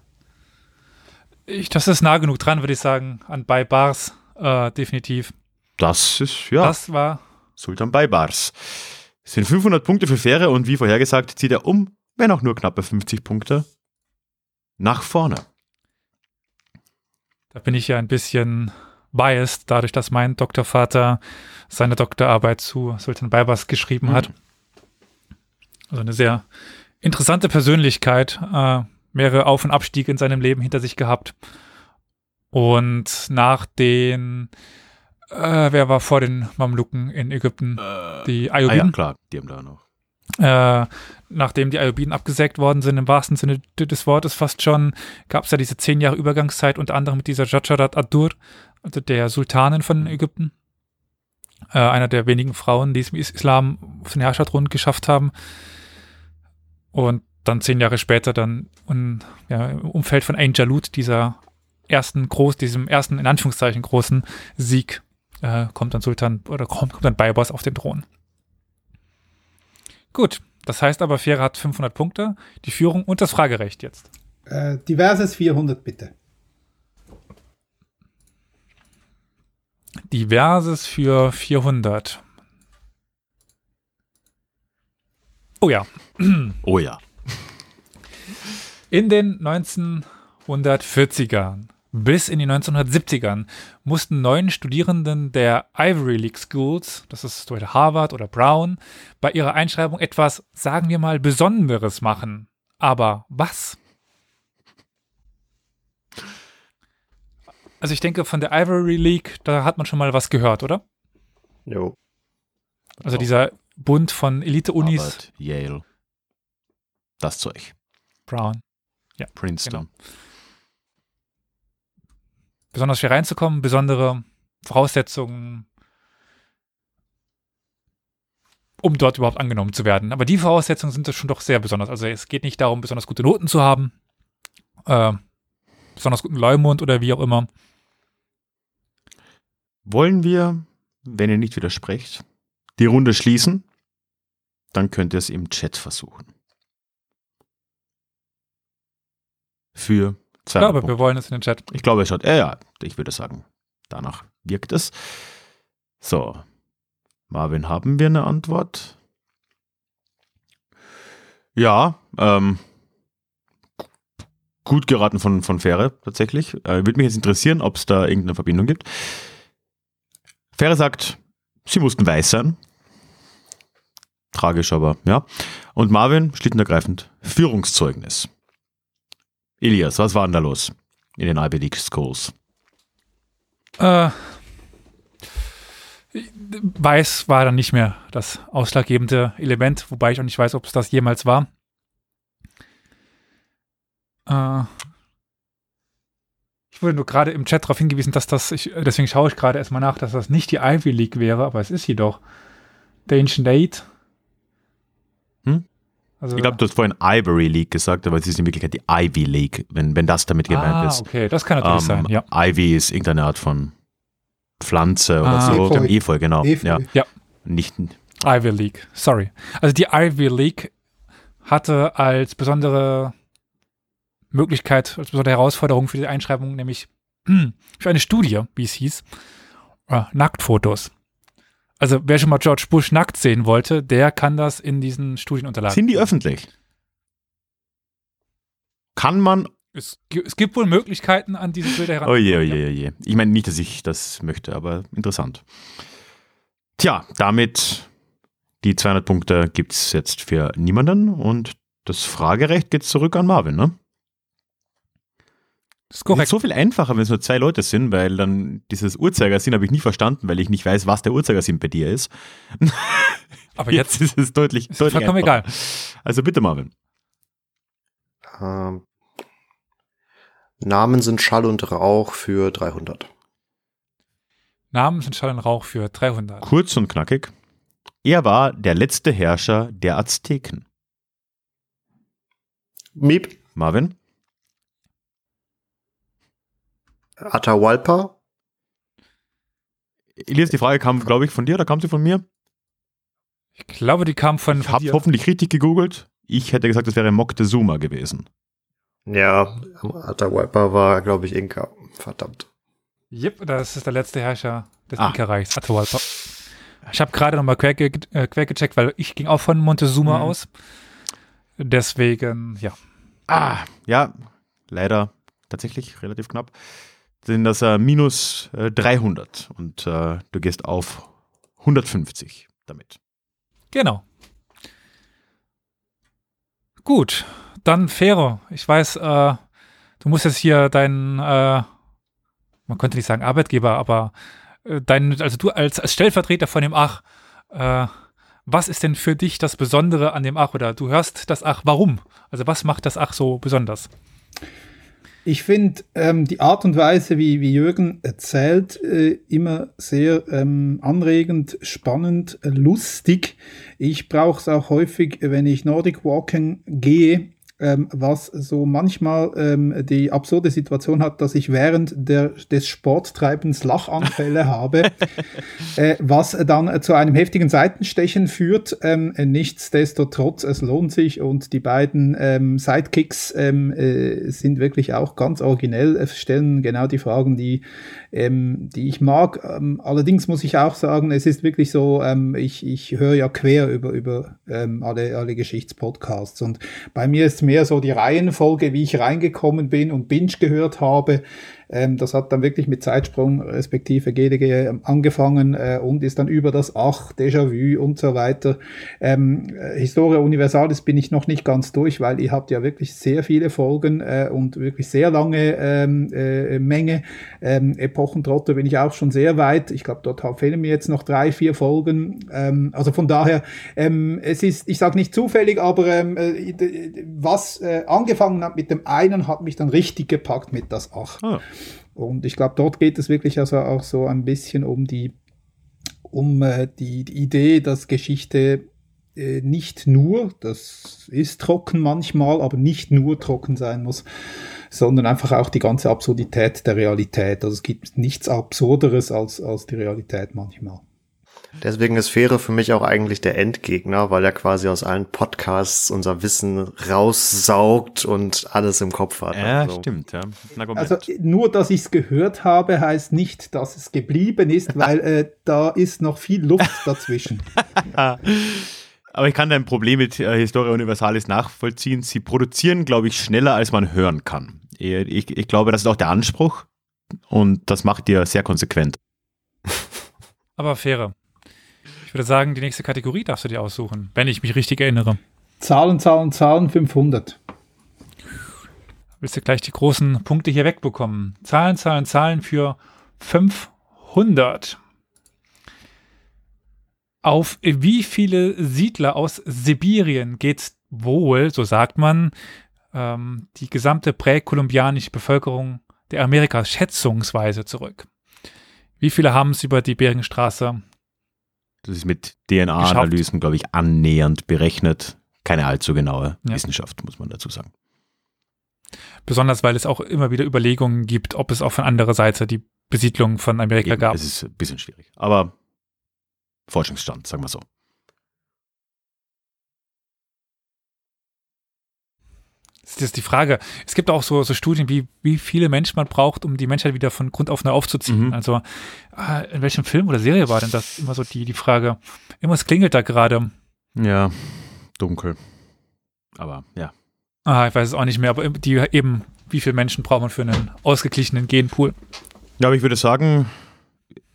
[SPEAKER 3] Ich, das ist nah genug dran, würde ich sagen, an Baibars, äh, definitiv.
[SPEAKER 1] Das ist, ja.
[SPEAKER 3] Das war.
[SPEAKER 1] Sultan Baibars. Es sind 500 Punkte für Fähre und wie vorhergesagt zieht er um, wenn auch nur knappe 50 Punkte, nach vorne.
[SPEAKER 3] Da bin ich ja ein bisschen biased, dadurch, dass mein Doktorvater seine Doktorarbeit zu Sultan Baibars geschrieben mhm. hat. Also eine sehr interessante Persönlichkeit, äh, mehrere Auf- und Abstiege in seinem Leben hinter sich gehabt. Und nach den, äh, wer war vor den Mamluken in Ägypten? Äh, die Ayubiden. Ah ja,
[SPEAKER 1] klar, die haben da noch.
[SPEAKER 3] Äh, nachdem die Ayubiden abgesägt worden sind, im wahrsten Sinne des Wortes fast schon, gab es ja diese zehn Jahre Übergangszeit, unter anderem mit dieser Jajarat Ad-Dur, also der Sultanin von Ägypten. Äh, einer der wenigen Frauen, die es im Islam auf den Herrscherthron geschafft haben. Und dann zehn Jahre später dann un, ja, im Umfeld von Ain Jalut, dieser ersten groß, diesem ersten in Anführungszeichen großen Sieg, äh, kommt dann Sultan oder kommt, kommt dann Baybars auf den Thron. Gut, das heißt aber, Fähre hat 500 Punkte, die Führung und das Fragerecht jetzt.
[SPEAKER 2] Äh, diverses 400 bitte.
[SPEAKER 3] Diverses für 400. Oh ja. *clears throat*
[SPEAKER 1] Oh ja.
[SPEAKER 3] In den 1940ern bis in die 1970ern mussten neun Studierenden der Ivory League Schools, das ist heute Harvard oder Brown, bei ihrer Einschreibung etwas, sagen wir mal, Besonderes machen. Aber was? Also ich denke, von der Ivory League, da hat man schon mal was gehört, oder?
[SPEAKER 4] Jo.
[SPEAKER 3] Also dieser Bund von Elite-Unis.
[SPEAKER 1] Yale. Das Zeug.
[SPEAKER 3] Brown.
[SPEAKER 1] Ja. Princeton. Genau.
[SPEAKER 3] Besonders schwer reinzukommen, besondere Voraussetzungen, um dort überhaupt angenommen zu werden. Aber die Voraussetzungen sind schon doch sehr besonders. Also es geht nicht darum, besonders gute Noten zu haben, äh, besonders guten Leumund oder wie auch immer.
[SPEAKER 1] Wollen wir wenn ihr nicht widersprecht, die Runde schließen. Dann könnt ihr es im Chat versuchen. Für zwei
[SPEAKER 3] Ich glaube,
[SPEAKER 1] Punkte.
[SPEAKER 3] wir wollen es in den Chat.
[SPEAKER 1] Ich glaube, es schaut, ja, ja, ich würde sagen, danach wirkt es. So, Marvin, haben wir eine Antwort? Ja, ähm, gut geraten von, von Fähre, tatsächlich. Äh, würde mich jetzt interessieren, ob es da irgendeine Verbindung gibt. Fähre sagt, sie mussten weiß sein. Tragisch, aber ja. Und Marvin, schlicht und ergreifend, Führungszeugnis. Elias, was war denn da los in den Ivy League Schools?
[SPEAKER 3] Äh, weiß war dann nicht mehr das ausschlaggebende Element, wobei ich auch nicht weiß, ob es das jemals war. Äh, ich wurde nur gerade im Chat darauf hingewiesen, dass das, ich, deswegen schaue ich gerade erstmal nach, dass das nicht die Ivy League wäre, aber es ist jedoch der Ancient Eight.
[SPEAKER 1] Hm?
[SPEAKER 3] Also,
[SPEAKER 1] Ich glaube, du hast vorhin Ivory League gesagt, aber es ist in Wirklichkeit die Ivy League, wenn, wenn das damit gemeint
[SPEAKER 3] ah,
[SPEAKER 1] ist.
[SPEAKER 3] okay, das kann natürlich sein, ja.
[SPEAKER 1] Ivy ist irgendeine Art von Pflanze oder
[SPEAKER 3] Ah,
[SPEAKER 1] so.
[SPEAKER 2] Efeu.
[SPEAKER 1] Efeu, genau.
[SPEAKER 2] Efeu.
[SPEAKER 1] Ja. Nicht,
[SPEAKER 3] Ivy League, sorry. Also die Ivy League hatte als besondere Möglichkeit, als besondere Herausforderung für die Einschreibung, nämlich *clears throat* für eine Studie, wie es hieß, äh, Nacktfotos. Also wer schon mal George Bush nackt sehen wollte, der kann das in diesen Studienunterlagen.
[SPEAKER 1] sind die öffentlich? Kann man
[SPEAKER 3] es, es gibt wohl Möglichkeiten, an diese Bilder heran.
[SPEAKER 1] Oje, oje, oje. Ich meine nicht, dass ich das möchte, aber interessant. Tja, damit die 200 Punkte gibt es jetzt für niemanden und das Fragerecht geht zurück an Marvin, ne?
[SPEAKER 3] Das ist
[SPEAKER 1] Es ist
[SPEAKER 3] korrekt.
[SPEAKER 1] so viel einfacher, wenn es nur zwei Leute sind, weil dann dieses Uhrzeigersinn habe ich nie verstanden, weil ich nicht weiß, was der Uhrzeigersinn bei dir ist. *laughs*
[SPEAKER 3] Aber jetzt
[SPEAKER 1] ist es deutlich,
[SPEAKER 3] ist
[SPEAKER 1] deutlich
[SPEAKER 3] vollkommen
[SPEAKER 1] einfacher.
[SPEAKER 3] egal.
[SPEAKER 1] Also bitte, Marvin.
[SPEAKER 4] Ähm, Namen sind Schall und Rauch für 300.
[SPEAKER 3] Namen sind Schall und Rauch für 300.
[SPEAKER 1] Kurz und knackig. Er war der letzte Herrscher der Azteken.
[SPEAKER 4] Miep,
[SPEAKER 1] Marvin?
[SPEAKER 4] Atahualpa,
[SPEAKER 1] Elias, die Frage kam, glaube ich, von dir oder kam sie von mir?
[SPEAKER 3] Ich glaube, die kam von,
[SPEAKER 1] Ich habe hoffentlich richtig gegoogelt. Ich hätte gesagt, das wäre Moctezuma gewesen.
[SPEAKER 4] ja, Atahualpa war, glaube ich, Inka. Verdammt.
[SPEAKER 3] Yep, das ist der letzte Herrscher des
[SPEAKER 1] Ah.
[SPEAKER 3] Inka-Reichs, Atahualpa. Ich habe gerade nochmal quer, ge äh, quer gecheckt, weil ich ging auch von Montezuma
[SPEAKER 1] Mhm.
[SPEAKER 3] aus. Deswegen, ja.
[SPEAKER 1] Ah, ja, leider tatsächlich relativ knapp. Sind das äh, minus äh, 300 und äh, du gehst auf 150 damit.
[SPEAKER 3] Genau. Gut, dann Fero. Ich weiß, äh, du musst jetzt hier deinen, äh, man könnte nicht sagen Arbeitgeber, aber äh, dein, also du als, als Stellvertreter von dem Ach, was ist denn für dich das Besondere an dem Ach? Oder du hörst das Ach, warum? Also was macht das Ach so besonders?
[SPEAKER 2] Ich finde ähm, die Art und Weise, wie, wie Jürgen erzählt, äh, immer sehr ähm, anregend, spannend, äh, lustig. Ich brauche es auch häufig, wenn ich Nordic Walking gehe, ähm, was so manchmal ähm, die absurde Situation hat, dass ich während der, des Sporttreibens Lachanfälle *laughs* habe, äh, was dann zu einem heftigen Seitenstechen führt. Ähm, äh, nichtsdestotrotz, es lohnt sich und die beiden ähm, Sidekicks ähm, äh, sind wirklich auch ganz originell, stellen genau die Fragen, die, ähm, die ich mag. Ähm, allerdings muss ich auch sagen, es ist wirklich so, ähm, ich, ich höre ja quer über, über ähm, alle, alle Geschichtspodcasts und bei mir ist mehr so die Reihenfolge, wie ich reingekommen bin und Binge gehört habe. Ähm, das hat dann wirklich mit Zeitsprung respektive GDG angefangen äh, und ist dann über das Ach, Déjà-vu und so weiter. Ähm, äh, Historia Universalis bin ich noch nicht ganz durch, weil ihr habt ja wirklich sehr viele Folgen äh, und wirklich sehr lange ähm, äh, Menge. Ähm, Epochentrotter bin ich auch schon sehr weit. Ich glaube, dort fehlen mir jetzt noch drei, vier Folgen. Ähm, also von daher, ähm, es ist, ich sage nicht zufällig, aber ähm, d- was äh, angefangen hat mit dem einen, hat mich dann richtig gepackt mit das Ach.
[SPEAKER 1] Ah.
[SPEAKER 2] Und ich glaube, dort geht es wirklich also auch so ein bisschen um die, um äh, die, die Idee, dass Geschichte äh, nicht nur, das ist trocken manchmal, aber nicht nur trocken sein muss, sondern einfach auch die ganze Absurdität der Realität. Also es gibt nichts Absurderes als, als die Realität manchmal.
[SPEAKER 4] Deswegen ist Fähre für mich auch eigentlich der Endgegner, weil er quasi aus allen Podcasts unser Wissen raussaugt und alles im Kopf hat.
[SPEAKER 1] Ja,
[SPEAKER 4] Also,
[SPEAKER 1] stimmt, ja.
[SPEAKER 2] Also nur, dass ich es gehört habe, heißt nicht, dass es geblieben ist, weil äh, da ist noch viel Luft *laughs* dazwischen. *laughs*
[SPEAKER 1] Aber ich kann dein Problem mit äh, Historia Universalis nachvollziehen. Sie produzieren, glaube ich, schneller, als man hören kann. Ich, ich, ich glaube, das ist auch der Anspruch und das macht ihr sehr konsequent.
[SPEAKER 3] Aber faire. Ich würde sagen, die nächste Kategorie darfst du dir aussuchen, wenn ich mich richtig erinnere.
[SPEAKER 2] Zahlen, Zahlen, Zahlen 500.
[SPEAKER 3] Willst du gleich die großen Punkte hier wegbekommen? Zahlen, Zahlen, Zahlen für 500. Auf wie viele Siedler aus Sibirien geht wohl, so sagt man, ähm, die gesamte präkolumbianische Bevölkerung der Amerikas schätzungsweise zurück? Wie viele haben es über die Beringstraße?
[SPEAKER 1] Das ist mit DNA-Analysen, glaube ich, annähernd berechnet. Keine allzu genaue
[SPEAKER 3] Ja.
[SPEAKER 1] Wissenschaft, muss man dazu sagen.
[SPEAKER 3] Besonders weil es auch immer wieder Überlegungen gibt, ob es auch von anderer Seite die Besiedlung von Amerika
[SPEAKER 1] Eben,
[SPEAKER 3] gab.
[SPEAKER 1] Es ist ein bisschen schwierig. Aber Forschungsstand, sagen wir so.
[SPEAKER 3] Das ist die Frage. Es gibt auch so, so Studien, wie, wie viele Menschen man braucht, um die Menschheit wieder von Grund auf neu aufzuziehen.
[SPEAKER 1] Mhm.
[SPEAKER 3] Also, ah, in welchem Film oder Serie war denn das immer so die, die Frage? Irgendwas klingelt da gerade.
[SPEAKER 1] Ja, dunkel. Aber ja.
[SPEAKER 3] Ah, ich weiß es auch nicht mehr, aber die eben, wie viele Menschen braucht man für einen ausgeglichenen Genpool?
[SPEAKER 1] Ja, aber ich würde sagen,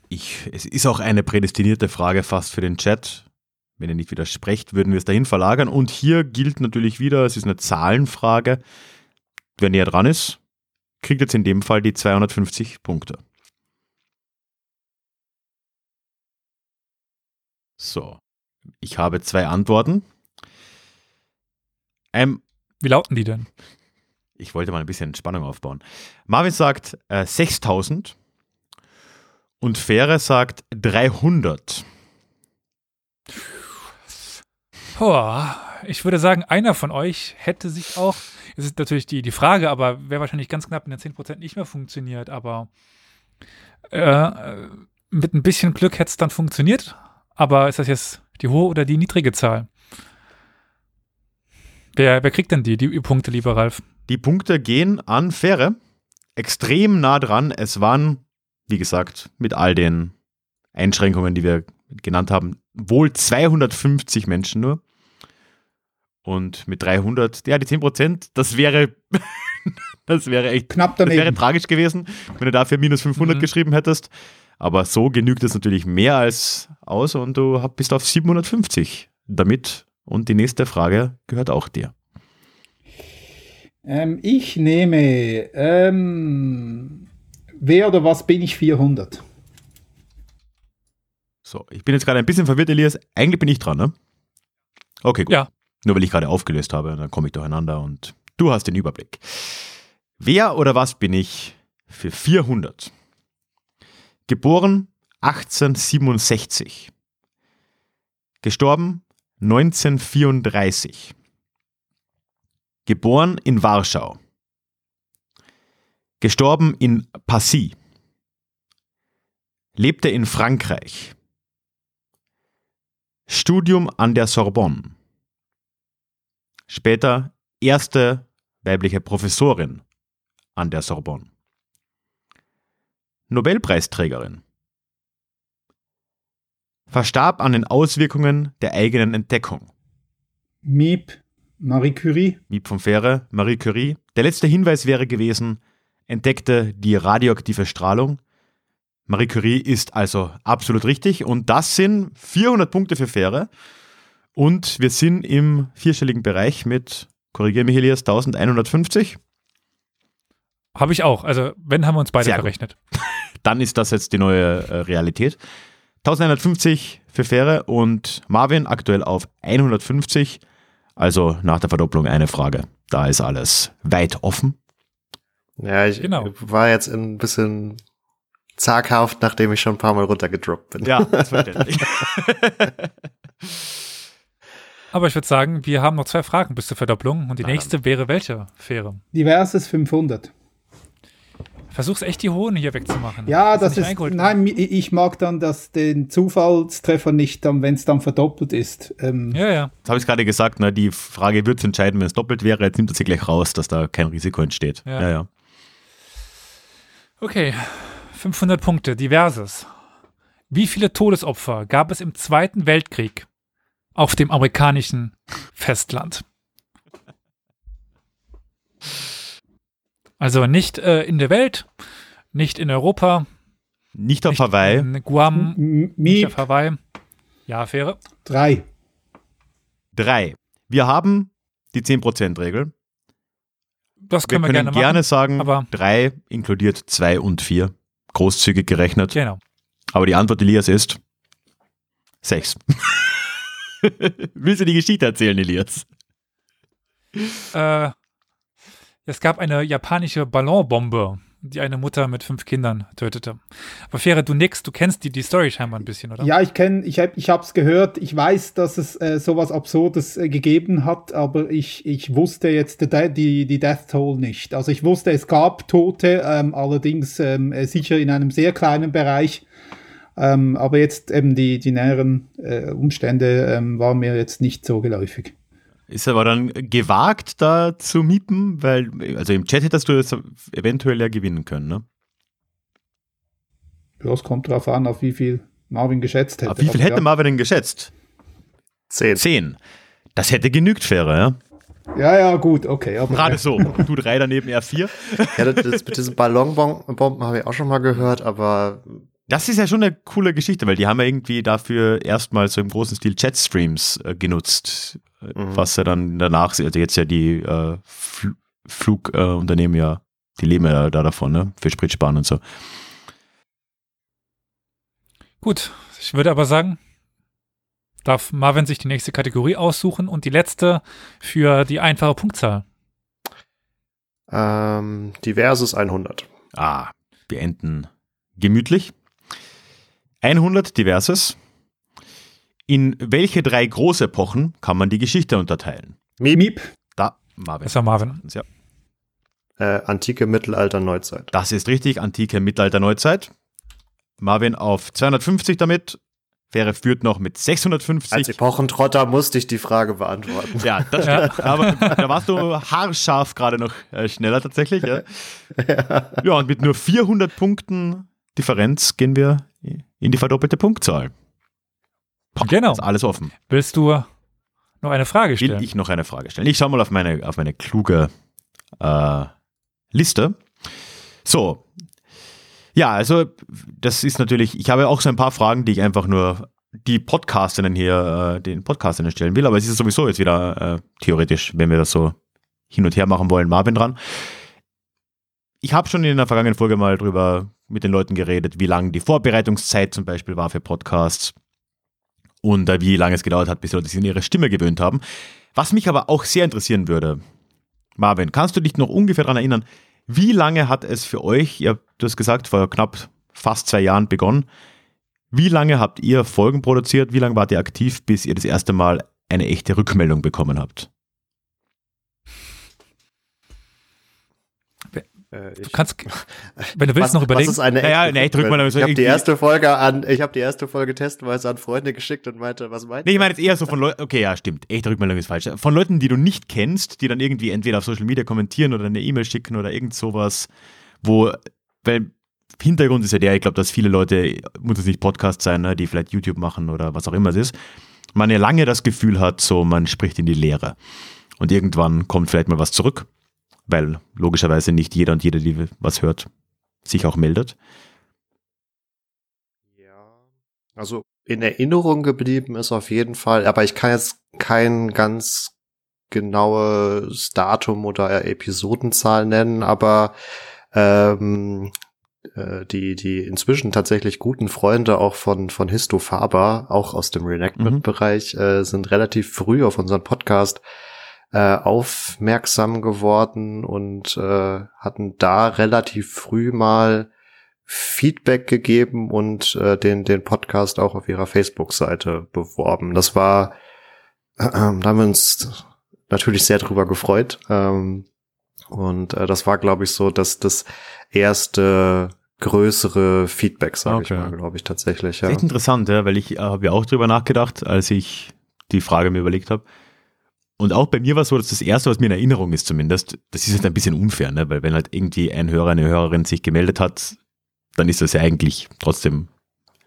[SPEAKER 1] ich, es ist auch eine prädestinierte Frage fast für den Chat. Wenn ihr nicht widersprecht, würden wir es dahin verlagern. Und hier gilt natürlich wieder, es ist eine Zahlenfrage. Wer näher dran ist, kriegt jetzt in dem Fall die 250 Punkte. So, ich habe zwei Antworten. Ähm,
[SPEAKER 3] Wie lauten die denn?
[SPEAKER 1] ich wollte mal ein bisschen Spannung aufbauen. Marvin sagt äh, 6000 und Fähre sagt 300.
[SPEAKER 3] Boah, ich würde sagen, einer von euch hätte sich auch, es ist natürlich die, die Frage, aber wäre wahrscheinlich ganz knapp in den 10% nicht mehr funktioniert, aber äh, mit ein bisschen Glück hätte es dann funktioniert. Aber ist das jetzt die hohe oder die niedrige Zahl? Wer, wer kriegt denn die, die Punkte, lieber Ralf?
[SPEAKER 1] Die Punkte gehen an Fähre. Extrem nah dran. Es waren, wie gesagt, mit all den Einschränkungen, die wir genannt haben, wohl 250 Menschen nur. Und mit 300, ja, die 10 Prozent, das wäre, *laughs* das wäre echt
[SPEAKER 2] Knapp
[SPEAKER 1] Das wäre
[SPEAKER 2] daneben.
[SPEAKER 1] tragisch gewesen, wenn du dafür minus 500
[SPEAKER 3] Mhm.
[SPEAKER 1] geschrieben hättest. Aber so genügt es natürlich mehr als aus und du bist auf 750 damit. Und die nächste Frage gehört auch dir.
[SPEAKER 2] Ähm, ich nehme, ähm, wer oder was bin ich 400?
[SPEAKER 1] So, ich bin jetzt gerade ein bisschen verwirrt, Elias. Eigentlich bin ich dran, ne? Okay, gut.
[SPEAKER 3] Ja.
[SPEAKER 1] Nur weil ich gerade aufgelöst habe, dann komme ich durcheinander und du hast den Überblick. Wer oder was bin ich für 400? Geboren 1867. Gestorben 1934. Geboren in Warschau. Gestorben in Passy. Lebte in Frankreich. Studium an der Sorbonne. Später erste weibliche Professorin an der Sorbonne. Nobelpreisträgerin. Verstarb an den Auswirkungen der eigenen Entdeckung.
[SPEAKER 2] Miep, Marie Curie,
[SPEAKER 1] Miep von Fähre, Marie Curie. Der letzte Hinweis wäre gewesen, entdeckte die radioaktive Strahlung. Marie Curie ist also absolut richtig und das sind 400 Punkte für Fähre. Und wir sind im vierstelligen Bereich mit, korrigiere mich Elias, 1150.
[SPEAKER 3] Habe ich auch. Also, wenn, haben wir uns beide
[SPEAKER 1] Sehr gut. *laughs* Dann ist das jetzt die neue äh, Realität. 1150 für Fähre und Marvin aktuell auf 150. Also nach der Verdopplung eine Frage. Da ist alles weit offen.
[SPEAKER 4] Ja, ich
[SPEAKER 3] Genau.
[SPEAKER 4] war jetzt ein bisschen zaghaft, nachdem ich schon ein paar Mal runtergedroppt bin.
[SPEAKER 1] Ja, das verständlich. *laughs* *laughs*
[SPEAKER 3] Aber ich würde sagen, wir haben noch zwei Fragen bis zur Verdopplung und die
[SPEAKER 1] dann.
[SPEAKER 3] nächste wäre welche Fähre?
[SPEAKER 2] diverses 500.
[SPEAKER 3] Versuch's echt die Hohen hier wegzumachen.
[SPEAKER 2] Ja, das
[SPEAKER 3] nicht
[SPEAKER 2] ist, nein, ich ich mag dann das, den Zufallstreffer nicht, wenn es dann verdoppelt ist. Ähm,
[SPEAKER 3] Ja, ja.
[SPEAKER 1] Das habe ich gerade gesagt, ne? die Frage wird entscheiden, wenn es doppelt wäre. Jetzt nimmt er sie gleich raus, dass da kein Risiko entsteht.
[SPEAKER 3] Ja.
[SPEAKER 1] Ja, ja.
[SPEAKER 3] Okay. 500 Punkte. Diverses. Wie viele Todesopfer gab es im Zweiten Weltkrieg auf dem amerikanischen Festland? Also nicht äh, in der Welt, nicht in Europa,
[SPEAKER 1] Nicht auf
[SPEAKER 3] nicht
[SPEAKER 1] Hawaii.
[SPEAKER 3] in Guam,
[SPEAKER 2] M-
[SPEAKER 3] nicht auf Hawaii. Ja, Fähre.
[SPEAKER 2] drei.
[SPEAKER 1] Drei. Wir haben die 10%-Regel.
[SPEAKER 3] Das
[SPEAKER 1] Wir
[SPEAKER 3] können wir,
[SPEAKER 1] können
[SPEAKER 3] gerne
[SPEAKER 1] gerne,
[SPEAKER 3] machen.
[SPEAKER 1] sagen,
[SPEAKER 3] aber-
[SPEAKER 1] drei inkludiert zwei und vier. Großzügig gerechnet.
[SPEAKER 3] Genau.
[SPEAKER 1] Aber die Antwort, Elias, ist sechs. *laughs* Willst du die Geschichte erzählen, Elias?
[SPEAKER 3] Äh, es gab eine japanische Ballonbombe, die eine Mutter mit fünf Kindern tötete. Aber Fähre, du nix, du kennst die, die Story scheinbar ein bisschen, oder?
[SPEAKER 2] Ja, ich kenne, ich habe, ich hab's gehört. Ich weiß, dass es äh, sowas Absurdes äh, gegeben hat, aber ich, ich wusste jetzt die, die, die Death Toll nicht. Also ich wusste, es gab Tote, ähm, allerdings ähm, äh, sicher in einem sehr kleinen Bereich. Ähm, aber jetzt eben die, die näheren äh, Umstände ähm, waren mir jetzt nicht so geläufig.
[SPEAKER 1] Ist aber dann gewagt, da zu miepen, weil, also im Chat hättest du das eventuell ja gewinnen können, ne?
[SPEAKER 2] Ja, es kommt darauf an, auf wie viel Marvin geschätzt hätte.
[SPEAKER 1] Aber wie viel
[SPEAKER 2] Aber
[SPEAKER 1] hätte
[SPEAKER 2] ja.
[SPEAKER 1] Marvin denn geschätzt?
[SPEAKER 4] Zehn.
[SPEAKER 1] Zehn. Das hätte genügt, Fähre, ja?
[SPEAKER 2] Ja, ja, gut, okay. Aber
[SPEAKER 1] Gerade so. Du drei daneben, er vier.
[SPEAKER 4] Ja, das, das mit diesen Ballonbomben habe ich auch schon mal gehört, aber
[SPEAKER 1] Das ist ja schon eine coole Geschichte, weil die haben ja irgendwie dafür erstmal so im großen Stil Chatstreams äh, genutzt, äh,
[SPEAKER 4] Mhm.
[SPEAKER 1] was ja dann danach, also jetzt ja die äh, Fl Flugunternehmen äh, ja, die leben ja da davon, ne? Für Spritsparen und so.
[SPEAKER 3] Gut, ich würde aber sagen, darf Marvin sich die nächste Kategorie aussuchen und die letzte für die einfache Punktzahl.
[SPEAKER 4] ähm, diverses 100.
[SPEAKER 1] Ah, wir enden gemütlich. 100 Diverses. In welche drei Großepochen kann man die Geschichte unterteilen?
[SPEAKER 2] Miep,
[SPEAKER 1] Da, Marvin.
[SPEAKER 3] Das war Marvin.
[SPEAKER 1] Ja.
[SPEAKER 4] Äh, Antike, Mittelalter, Neuzeit.
[SPEAKER 1] Das ist richtig, Antike, Mittelalter, Neuzeit. Marvin auf 250 damit. Wäre führt noch mit 650.
[SPEAKER 4] Als Epochentrotter musste ich die Frage beantworten.
[SPEAKER 1] ja, das
[SPEAKER 3] Ja.
[SPEAKER 1] stimmt. Aber da warst du haarscharf gerade noch äh, schneller tatsächlich. Ja. *laughs* ja, und mit nur 400 Punkten Differenz gehen wir in die verdoppelte Punktzahl.
[SPEAKER 3] Genau.
[SPEAKER 1] Ist alles offen.
[SPEAKER 3] Willst du noch eine Frage
[SPEAKER 1] Will
[SPEAKER 3] stellen?
[SPEAKER 1] ich noch eine Frage stellen? Ich schaue mal auf meine, auf meine kluge äh, Liste. So. Ja, also das ist natürlich, ich habe auch so ein paar Fragen, die ich einfach nur die Podcasterinnen hier, äh, den Podcasterinnen stellen will, aber es ist sowieso jetzt wieder äh, theoretisch, wenn wir das so hin und her machen wollen, Marvin dran. Ich habe schon in der vergangenen Folge mal drüber mit den Leuten geredet, wie lang die Vorbereitungszeit zum Beispiel war für Podcasts und äh, wie lange es gedauert hat, bis die Leute sich an ihre Stimme gewöhnt haben. Was mich aber auch sehr interessieren würde, Marvin, kannst du dich noch ungefähr daran erinnern, wie lange hat es für euch, ihr, du hast gesagt, vor knapp fast zwei Jahren begonnen, wie lange habt ihr Folgen produziert, wie lange wart ihr aktiv, bis ihr das erste Mal eine echte Rückmeldung bekommen habt?
[SPEAKER 4] Äh,
[SPEAKER 3] Du kannst, *laughs* wenn du willst,
[SPEAKER 4] was,
[SPEAKER 3] noch
[SPEAKER 4] was
[SPEAKER 3] überlegen.
[SPEAKER 4] ist eine
[SPEAKER 1] Naja,
[SPEAKER 4] echte
[SPEAKER 1] nee, ich drück mal
[SPEAKER 4] Ich habe die erste Folge an, ich habe die erste Folge testweise an Freunde geschickt und meinte, was meint
[SPEAKER 1] Nee, ich meine jetzt eher so von Leuten, okay, ja, stimmt, echte Rückmeldung ist falsch. Von Leuten, die du nicht kennst, die dann irgendwie entweder auf Social Media kommentieren oder eine E-Mail schicken oder irgend sowas, wo, weil Hintergrund ist ja der, ich glaube, dass viele Leute, muss es nicht Podcast sein, ne, die vielleicht YouTube machen oder was auch immer es ist, man ja lange das Gefühl hat, so man spricht in die Leere. Und irgendwann kommt vielleicht mal was zurück, weil logischerweise nicht jeder und jede, die was hört, sich auch meldet.
[SPEAKER 4] Ja. Also in Erinnerung geblieben ist auf jeden Fall, aber ich kann jetzt kein ganz genaues Datum oder Episodenzahl nennen, aber ähm, äh, die, die inzwischen tatsächlich guten Freunde auch von, von Histo Faber, auch aus dem Reenactment-Bereich, äh, sind relativ früh auf unseren Podcast äh, aufmerksam geworden und äh, hatten da relativ früh mal Feedback gegeben und äh, den, den Podcast auch auf ihrer Facebook-Seite beworben. Das war, äh, da haben wir uns natürlich sehr drüber gefreut. Ähm, Und äh, das war, glaube ich, so, dass das erste größere Feedback, sage
[SPEAKER 1] Okay.
[SPEAKER 4] ich mal, glaube ich tatsächlich. Ja.
[SPEAKER 1] Das ist echt interessant, ja, weil ich äh, habe ja auch drüber nachgedacht, als ich die Frage mir überlegt habe. Und auch bei mir war es so, dass das Erste, was mir in Erinnerung ist zumindest, das ist halt ein bisschen unfair, ne? weil wenn halt irgendwie ein Hörer, eine Hörerin sich gemeldet hat, dann ist das ja eigentlich trotzdem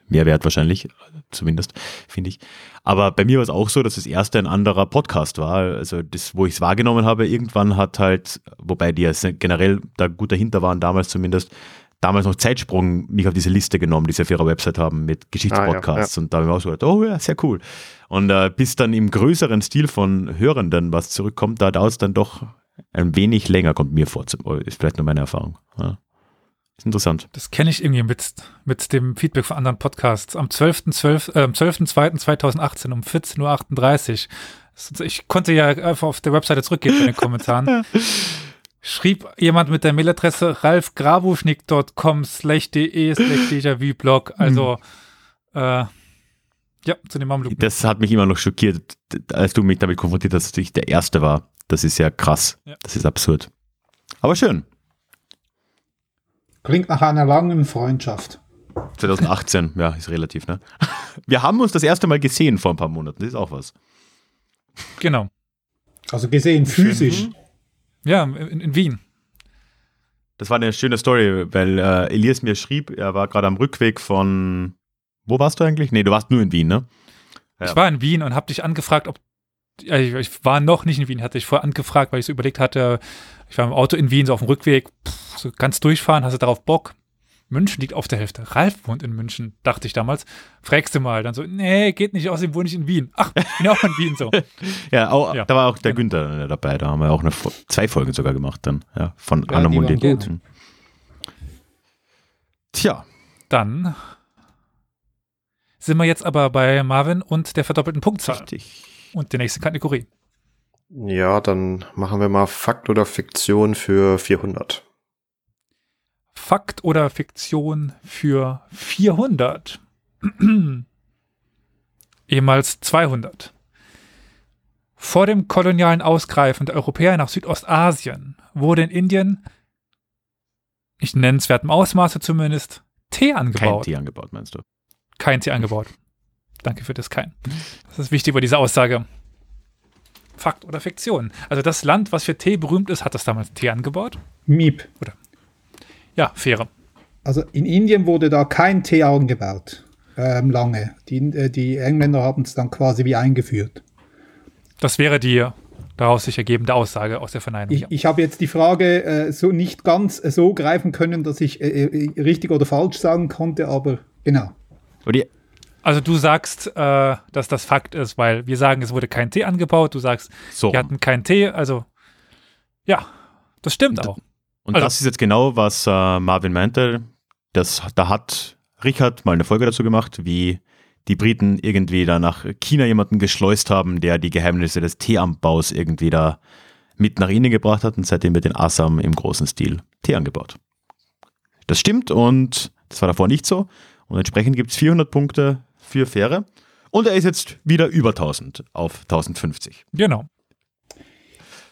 [SPEAKER 1] Mehrwert wahrscheinlich, zumindest, finde ich. Aber bei mir war es auch so, dass das erste ein anderer Podcast war. Also das, wo ich es wahrgenommen habe, irgendwann hat halt, wobei die ja generell da gut dahinter waren, damals zumindest, damals noch Zeitsprung mich auf diese Liste genommen, die sie auf ihrer Website haben mit Geschichtspodcasts. Und da habe ich mir auch so gedacht, oh ja, sehr cool. Und äh, bis dann im größeren Stil von Hörenden was zurückkommt, da dauert es dann doch ein wenig länger, kommt mir vor. Zum- Ist vielleicht nur meine Erfahrung. Ja. Ist interessant.
[SPEAKER 3] Das kenne ich irgendwie mit, mit dem Feedback von anderen Podcasts. Am 12.12., äh, am 12.02.2018 um 14.38 Uhr. Ich konnte ja einfach auf der Webseite zurückgehen bei den Kommentaren. *laughs* Schrieb jemand mit der Mailadresse ralfgrabuschnick.com slash de slash déjà blog. Also, äh, ja, zu dem Mamluk.
[SPEAKER 1] Das hat mich immer noch schockiert, als du mich damit konfrontiert hast, dass ich der Erste war. Das ist ja krass.
[SPEAKER 3] Ja.
[SPEAKER 1] Das ist absurd. Aber schön.
[SPEAKER 2] Klingt nach einer langen Freundschaft.
[SPEAKER 1] 2018, ja, ist relativ, ne? Wir haben uns das erste Mal gesehen vor ein paar Monaten. Das ist auch was.
[SPEAKER 3] Genau.
[SPEAKER 2] Also gesehen physisch.
[SPEAKER 3] Ja, in, in Wien.
[SPEAKER 1] Das war eine schöne Story, weil äh, Elias mir schrieb, er war gerade am Rückweg von. Wo warst du eigentlich? Nee, du warst nur in Wien, ne? Ja.
[SPEAKER 3] Ich war in Wien und habe dich angefragt, ob ja, ich, ich war noch nicht in Wien, hatte ich vorher angefragt, weil ich so überlegt hatte, ich war im Auto in Wien, so auf dem Rückweg, pff, so ganz durchfahren, hast du darauf Bock? München liegt auf der Hälfte. Ralf wohnt in München, dachte ich damals. Fragst du mal, dann so, nee, geht nicht, außerdem wohne ich in Wien. Ach, ich bin auch in Wien so. *laughs*
[SPEAKER 1] Ja, auch,
[SPEAKER 3] Ja.
[SPEAKER 1] da war auch der
[SPEAKER 3] Genau.
[SPEAKER 1] Günther dabei. Da haben wir auch eine, zwei Folgen sogar gemacht dann, ja, von
[SPEAKER 2] Ja,
[SPEAKER 1] Anna. Mhm. Tja,
[SPEAKER 3] Dann sind wir jetzt aber bei Marvin und der verdoppelten Punktzahl
[SPEAKER 1] richtig.
[SPEAKER 3] und der nächsten Kategorie.
[SPEAKER 4] Ja, dann machen wir mal Fakt oder Fiktion für 400.
[SPEAKER 3] Fakt oder Fiktion für 400? *clears throat* Ehemals 200. Vor dem kolonialen Ausgreifen der Europäer nach Südostasien wurde in Indien, nicht nennenswertem Ausmaße zumindest, Tee
[SPEAKER 1] Kein
[SPEAKER 3] angebaut.
[SPEAKER 1] Tee angebaut, meinst du?
[SPEAKER 3] Kein Tee angebaut. Danke für das Kein. Das ist wichtig bei dieser Aussage. Fakt oder Fiktion? Also das Land, was für Tee berühmt ist, hat das damals Tee angebaut?
[SPEAKER 2] Miep.
[SPEAKER 3] Ja, faire.
[SPEAKER 2] Also in Indien wurde da kein Tee angebaut. Ähm, lange. Die, äh, die Engländer haben es dann quasi wie eingeführt.
[SPEAKER 3] Das wäre die daraus sich ergebende Aussage aus der Verneinung.
[SPEAKER 2] Ich,
[SPEAKER 3] ja.
[SPEAKER 2] ich habe jetzt die Frage äh, so nicht ganz äh, so greifen können, dass ich äh, äh, richtig oder falsch sagen konnte, aber genau.
[SPEAKER 3] Also du sagst, äh, dass das Fakt ist, weil wir sagen, es wurde kein Tee angebaut. Du sagst,
[SPEAKER 1] so.
[SPEAKER 3] die hatten keinen Tee. Also ja, das stimmt auch.
[SPEAKER 1] Und
[SPEAKER 3] Also-
[SPEAKER 1] das ist jetzt genau, was äh, Marvin meinte. Das, da hat Richard mal eine Folge dazu gemacht, wie die Briten irgendwie da nach China jemanden geschleust haben, der die Geheimnisse des Teeanbaus irgendwie da mit nach Indien gebracht hat und seitdem wird in Assam im großen Stil Tee angebaut. Das stimmt und das war davor nicht so. Und entsprechend gibt es 400 Punkte für Fähre. Und er ist jetzt wieder über 1000 auf 1050.
[SPEAKER 3] Genau.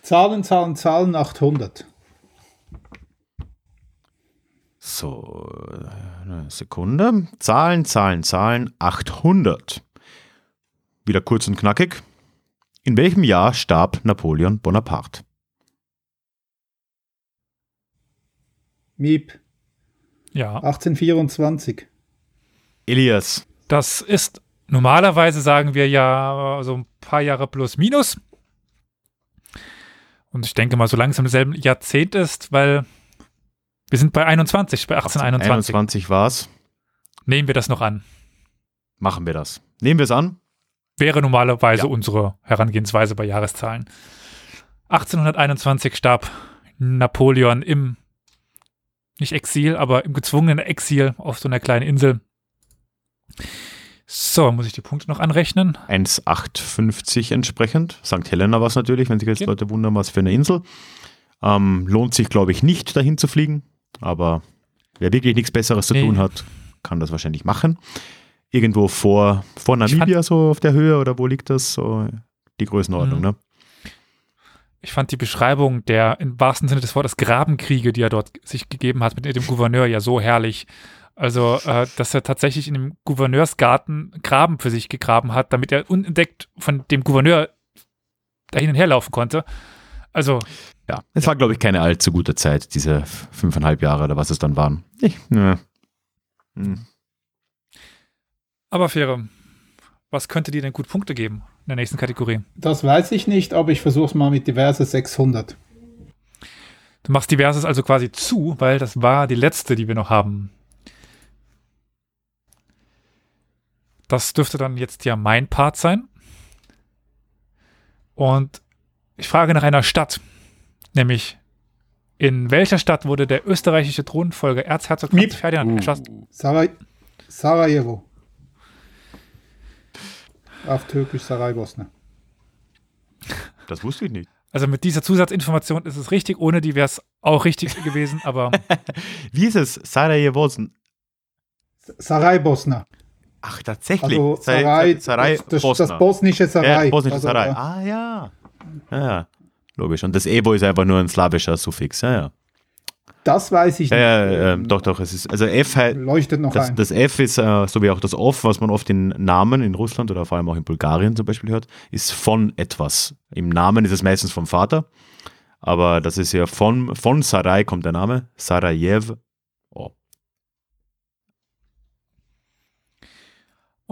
[SPEAKER 2] Zahlen, Zahlen, Zahlen 800.
[SPEAKER 1] So, eine Sekunde. Zahlen, Zahlen, Zahlen. 800. Wieder kurz und knackig. In welchem Jahr starb Napoleon Bonaparte?
[SPEAKER 2] Miep.
[SPEAKER 3] Ja.
[SPEAKER 2] 1824.
[SPEAKER 1] Elias.
[SPEAKER 3] Das ist normalerweise sagen wir ja so ein paar Jahre plus minus. Und ich denke mal, so langsam im selben Jahrzehnt ist, weil wir sind bei 21, bei 1821.
[SPEAKER 1] 21 war's.
[SPEAKER 3] Nehmen wir das noch an.
[SPEAKER 1] Machen wir das. Nehmen wir es an.
[SPEAKER 3] Wäre normalerweise
[SPEAKER 1] Ja.
[SPEAKER 3] unsere Herangehensweise bei Jahreszahlen. 1821 starb Napoleon im, nicht Exil, aber im gezwungenen Exil auf so einer kleinen Insel. So, muss ich die Punkte noch anrechnen?
[SPEAKER 1] 1,850 entsprechend. St. Helena war es natürlich, wenn sich jetzt
[SPEAKER 3] Okay.
[SPEAKER 1] Leute wundern, was für eine Insel. Ähm, lohnt sich, glaube ich, nicht, dahin zu fliegen. Aber wer wirklich nichts Besseres zu
[SPEAKER 3] Nee.
[SPEAKER 1] tun hat, kann das wahrscheinlich machen. Irgendwo vor, vor Namibia, so auf der Höhe, oder wo liegt das? So die Größenordnung,
[SPEAKER 3] Mhm.
[SPEAKER 1] ne?
[SPEAKER 3] ich fand die Beschreibung der im wahrsten Sinne des Wortes Grabenkriege, die er dort sich gegeben hat mit dem Gouverneur, ja so herrlich. Also, äh, dass er tatsächlich in dem Gouverneursgarten Graben für sich gegraben hat, damit er unentdeckt von dem Gouverneur dahin und her laufen konnte. Also.
[SPEAKER 1] Ja, es war, glaube ich, keine allzu gute Zeit, diese fünfeinhalb Jahre oder was es dann waren. Ich, ne. Hm.
[SPEAKER 3] Aber Fähre, was könnte dir denn gut Punkte geben in der nächsten Kategorie?
[SPEAKER 2] Das weiß ich nicht, aber ich versuche es mal mit diverse 600.
[SPEAKER 3] Du machst diverses also quasi zu, weil das war die letzte, die wir noch haben. Das dürfte dann jetzt ja mein Part sein. Und ich frage nach einer Stadt, nämlich in welcher Stadt wurde der österreichische Thronfolger Erzherzog Franz
[SPEAKER 2] Miep.
[SPEAKER 3] Ferdinand
[SPEAKER 1] Uh.
[SPEAKER 3] erschossen?
[SPEAKER 2] Saraj Sarajevo. Auf Türkisch Saraybosna.
[SPEAKER 1] Das wusste ich nicht.
[SPEAKER 3] Also mit dieser Zusatzinformation ist es richtig, ohne die wäre es auch richtig *laughs* gewesen, aber *laughs*
[SPEAKER 1] Wie ist es? Sarajevo?
[SPEAKER 2] Saraybosna.
[SPEAKER 1] Ach, tatsächlich.
[SPEAKER 2] Also
[SPEAKER 1] Sa-
[SPEAKER 2] Sarai,
[SPEAKER 1] Sarai
[SPEAKER 2] das, das, bosnische Sarai.
[SPEAKER 1] Ja, bosnische
[SPEAKER 2] also,
[SPEAKER 1] Sarai.
[SPEAKER 2] ja.
[SPEAKER 1] Ah, ja. ja. Ja, logisch. Und das Evo ist einfach nur ein slawischer Suffix. Ja, ja.
[SPEAKER 2] Das weiß ich
[SPEAKER 1] Ja,
[SPEAKER 2] nicht.
[SPEAKER 1] ja, ähm, doch, doch. Es ist, also F halt,
[SPEAKER 2] Leuchtet noch
[SPEAKER 1] das,
[SPEAKER 2] ein.
[SPEAKER 1] das F ist, äh, so wie auch das Off, was man oft in Namen in Russland oder vor allem auch in Bulgarien zum Beispiel hört, ist von etwas. Im Namen ist es meistens vom Vater, aber das ist ja von, von Sarai kommt der Name, Sarajev.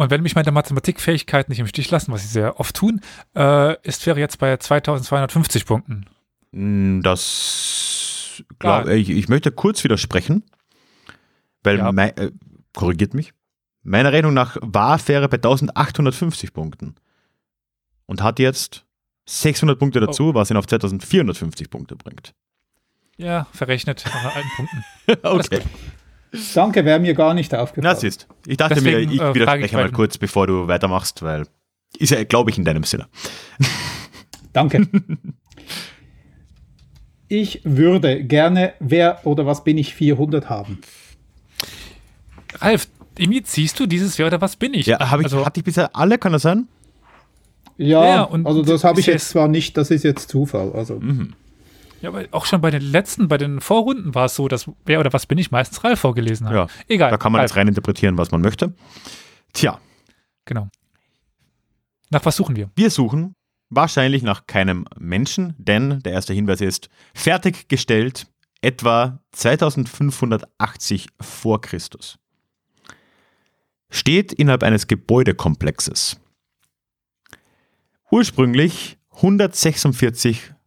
[SPEAKER 3] Und wenn mich meine Mathematikfähigkeiten nicht im Stich lassen, was sie sehr oft tun, äh, ist wäre jetzt bei 2250 Punkten.
[SPEAKER 1] Mm, Das, glaub,
[SPEAKER 3] Ja.
[SPEAKER 1] ich, ich möchte kurz widersprechen, weil,
[SPEAKER 3] Ja.
[SPEAKER 1] mei, äh, korrigiert mich, meiner Rechnung nach war Fähre bei 1850 Punkten und hat jetzt 600 Punkte dazu, was ihn auf 2450 Punkte bringt.
[SPEAKER 3] Ja, verrechnet nach alten Punkten. *laughs*
[SPEAKER 1] Okay.
[SPEAKER 2] Danke, wäre mir gar nicht
[SPEAKER 1] Na,
[SPEAKER 2] aufgefallen.
[SPEAKER 1] siehst. Ich dachte
[SPEAKER 3] Deswegen,
[SPEAKER 1] mir, ich
[SPEAKER 3] äh, frage
[SPEAKER 1] widerspreche
[SPEAKER 3] ich
[SPEAKER 1] mal
[SPEAKER 3] weiter.
[SPEAKER 1] kurz, bevor du weitermachst, weil ist ja, glaube ich, in deinem Sinne.
[SPEAKER 2] Danke. *laughs* ich würde gerne Wer oder was bin ich 400 haben.
[SPEAKER 3] Ralf, irgendwie ziehst du dieses Wer oder was bin ich?
[SPEAKER 1] Ja, habe ich,
[SPEAKER 3] also,
[SPEAKER 1] hatte ich bisher alle, kann das sein?
[SPEAKER 2] Ja,
[SPEAKER 3] Ja, und
[SPEAKER 2] also das habe ich jetzt zwar nicht, das ist jetzt Zufall. Also
[SPEAKER 1] Mhm.
[SPEAKER 3] Ja, aber auch schon bei den letzten, bei den Vorrunden war es so, dass Wer oder was bin ich meistens Ralf vorgelesen hat.
[SPEAKER 1] Ja,
[SPEAKER 3] Egal.
[SPEAKER 1] Da kann man
[SPEAKER 3] Ralf,
[SPEAKER 1] jetzt rein interpretieren, was man möchte. Tja,
[SPEAKER 3] Genau. Nach was suchen wir?
[SPEAKER 1] Wir suchen wahrscheinlich nach keinem Menschen, denn der erste Hinweis ist fertiggestellt etwa 2580 vor Christus. Steht innerhalb eines Gebäudekomplexes. Ursprünglich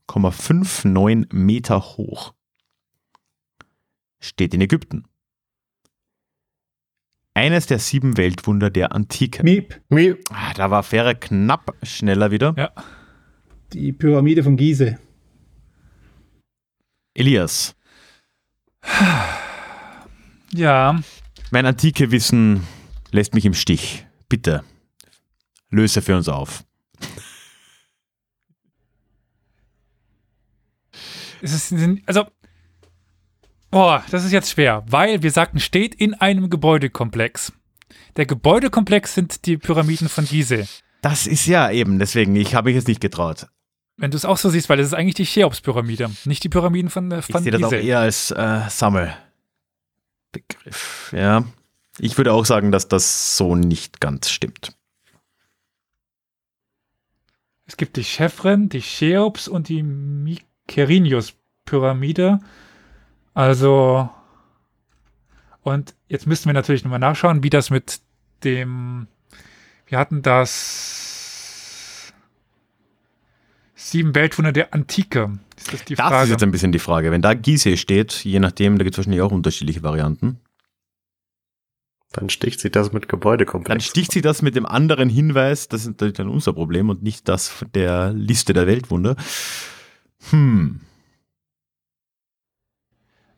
[SPEAKER 1] 146,59 Meter hoch. Steht in Ägypten. Eines der sieben Weltwunder der Antike.
[SPEAKER 2] Miep,
[SPEAKER 4] Mi
[SPEAKER 1] Ah, da war Fähre knapp schneller wieder.
[SPEAKER 3] Ja.
[SPEAKER 2] die Pyramide von Gizeh.
[SPEAKER 1] Elias,
[SPEAKER 3] Ja,
[SPEAKER 1] mein antike Wissen lässt mich im Stich. Bitte, löse für uns auf.
[SPEAKER 3] Ist, also, boah, das ist jetzt schwer, weil wir sagten, steht in einem Gebäudekomplex. Der Gebäudekomplex sind die Pyramiden von Gizeh.
[SPEAKER 1] Das ist ja eben, deswegen, ich habe mich jetzt nicht getraut.
[SPEAKER 3] Wenn du es auch so siehst, weil es ist eigentlich die Cheops-Pyramide, nicht die Pyramiden von, äh,
[SPEAKER 1] Ich
[SPEAKER 3] von
[SPEAKER 1] sehe das auch eher als äh, Sammelbegriff. Ja, ich würde auch sagen, dass das so nicht ganz stimmt.
[SPEAKER 3] Es gibt die Chefren, die Cheops und die Mykerinius-Pyramide. Also, und jetzt müssten wir natürlich nochmal nachschauen, wie das mit dem, wir hatten das sieben Weltwunder der Antike. Ist das die
[SPEAKER 1] Das
[SPEAKER 3] Frage?
[SPEAKER 1] ist jetzt ein bisschen die Frage. Wenn da Gizeh steht, je nachdem, da gibt es wahrscheinlich auch unterschiedliche Varianten.
[SPEAKER 4] Dann sticht sich das mit Gebäudekomplex.
[SPEAKER 1] Dann sticht sie das mit dem anderen Hinweis, das ist natürlich dann unser Problem und nicht das von der Liste der Weltwunder. Hm.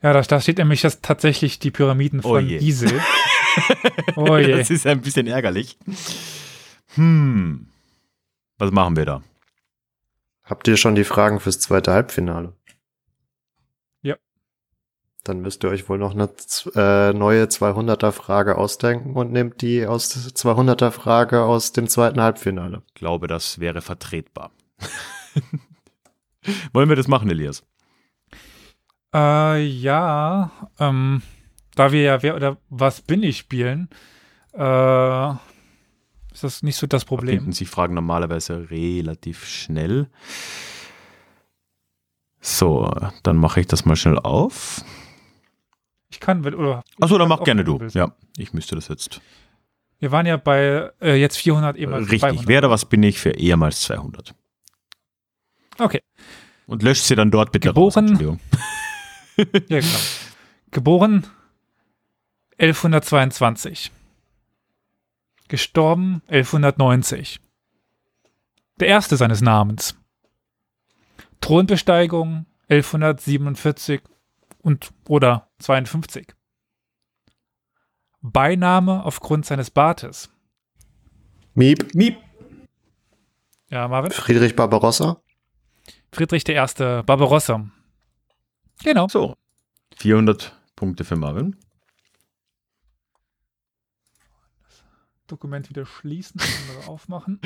[SPEAKER 3] ja, da, da steht nämlich das tatsächlich die Pyramiden
[SPEAKER 1] Oh
[SPEAKER 3] von
[SPEAKER 1] je.
[SPEAKER 3] Gizeh. *laughs* Oh je.
[SPEAKER 1] Das ist ein bisschen ärgerlich. Hm. Was machen wir da?
[SPEAKER 4] Habt ihr schon die Fragen fürs zweite Halbfinale?
[SPEAKER 3] Ja.
[SPEAKER 4] Dann müsst ihr euch wohl noch eine äh, neue 200er Frage ausdenken und nehmt die aus 200er Frage aus dem zweiten Halbfinale.
[SPEAKER 1] Ich glaube, das wäre vertretbar. *laughs* *laughs* Wollen wir das machen, Elias?
[SPEAKER 3] Äh, ja, ähm, da wir ja Wer oder Was bin ich spielen, äh, ist das nicht so das
[SPEAKER 1] Da
[SPEAKER 3] Problem.
[SPEAKER 1] finden sich Fragen normalerweise relativ schnell. So, dann mache ich das mal schnell auf.
[SPEAKER 3] Ich kann, wenn- oder.
[SPEAKER 1] Achso, dann mach gerne du.
[SPEAKER 3] willst.
[SPEAKER 1] Ja, ich müsste das jetzt.
[SPEAKER 3] Wir waren ja bei äh, jetzt 400, ehemals
[SPEAKER 1] Richtig,
[SPEAKER 3] 200.
[SPEAKER 1] wer oder was bin ich für ehemals 200?
[SPEAKER 3] Okay,
[SPEAKER 1] Und löscht sie dann dort bitte raus.
[SPEAKER 3] Geboren-
[SPEAKER 1] Entschuldigung. *laughs*
[SPEAKER 3] ja, genau. Geboren 1122. Gestorben 1190. Der erste seines Namens. Thronbesteigung 1147 und oder 52. Beiname aufgrund seines Bartes.
[SPEAKER 4] Miep,
[SPEAKER 2] Miep.
[SPEAKER 3] Ja, Marvin?
[SPEAKER 4] Friedrich Barbarossa.
[SPEAKER 3] Friedrich I. Barbarossa. Genau.
[SPEAKER 1] So, 400 Punkte für Marvin.
[SPEAKER 3] Dokument wieder schließen, *laughs* andere aufmachen.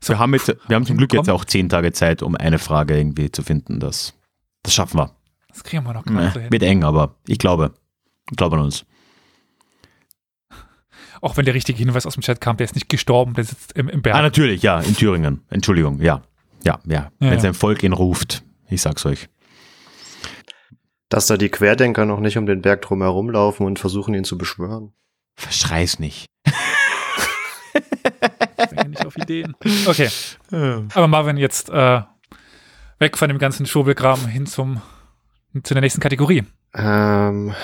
[SPEAKER 3] So.
[SPEAKER 1] Wir haben, jetzt, wir haben zum Glück jetzt auch 10 Tage Zeit, um eine Frage irgendwie zu finden. Das, das schaffen wir.
[SPEAKER 3] Das kriegen wir noch gerade so
[SPEAKER 1] Nee,
[SPEAKER 3] hin.
[SPEAKER 1] wird eng, aber ich glaube. Ich glaube an uns.
[SPEAKER 3] Auch wenn der richtige Hinweis aus dem Chat kam, der ist nicht gestorben, der sitzt im, im Berg.
[SPEAKER 1] Ah, natürlich, ja, in Thüringen. Entschuldigung, ja. Ja, ja.
[SPEAKER 3] Ja,
[SPEAKER 1] Wenn
[SPEAKER 3] ja.
[SPEAKER 1] sein Volk ihn ruft, ich sag's euch.
[SPEAKER 4] Dass da die Querdenker noch nicht um den Berg drum herumlaufen und versuchen, ihn zu beschwören.
[SPEAKER 1] Verschrei's nicht. *laughs*
[SPEAKER 3] Ich bin nicht auf Ideen. Okay, aber Marvin, jetzt äh, weg von dem ganzen Schobelkram hin zum zu der nächsten Kategorie.
[SPEAKER 4] Ähm, hm.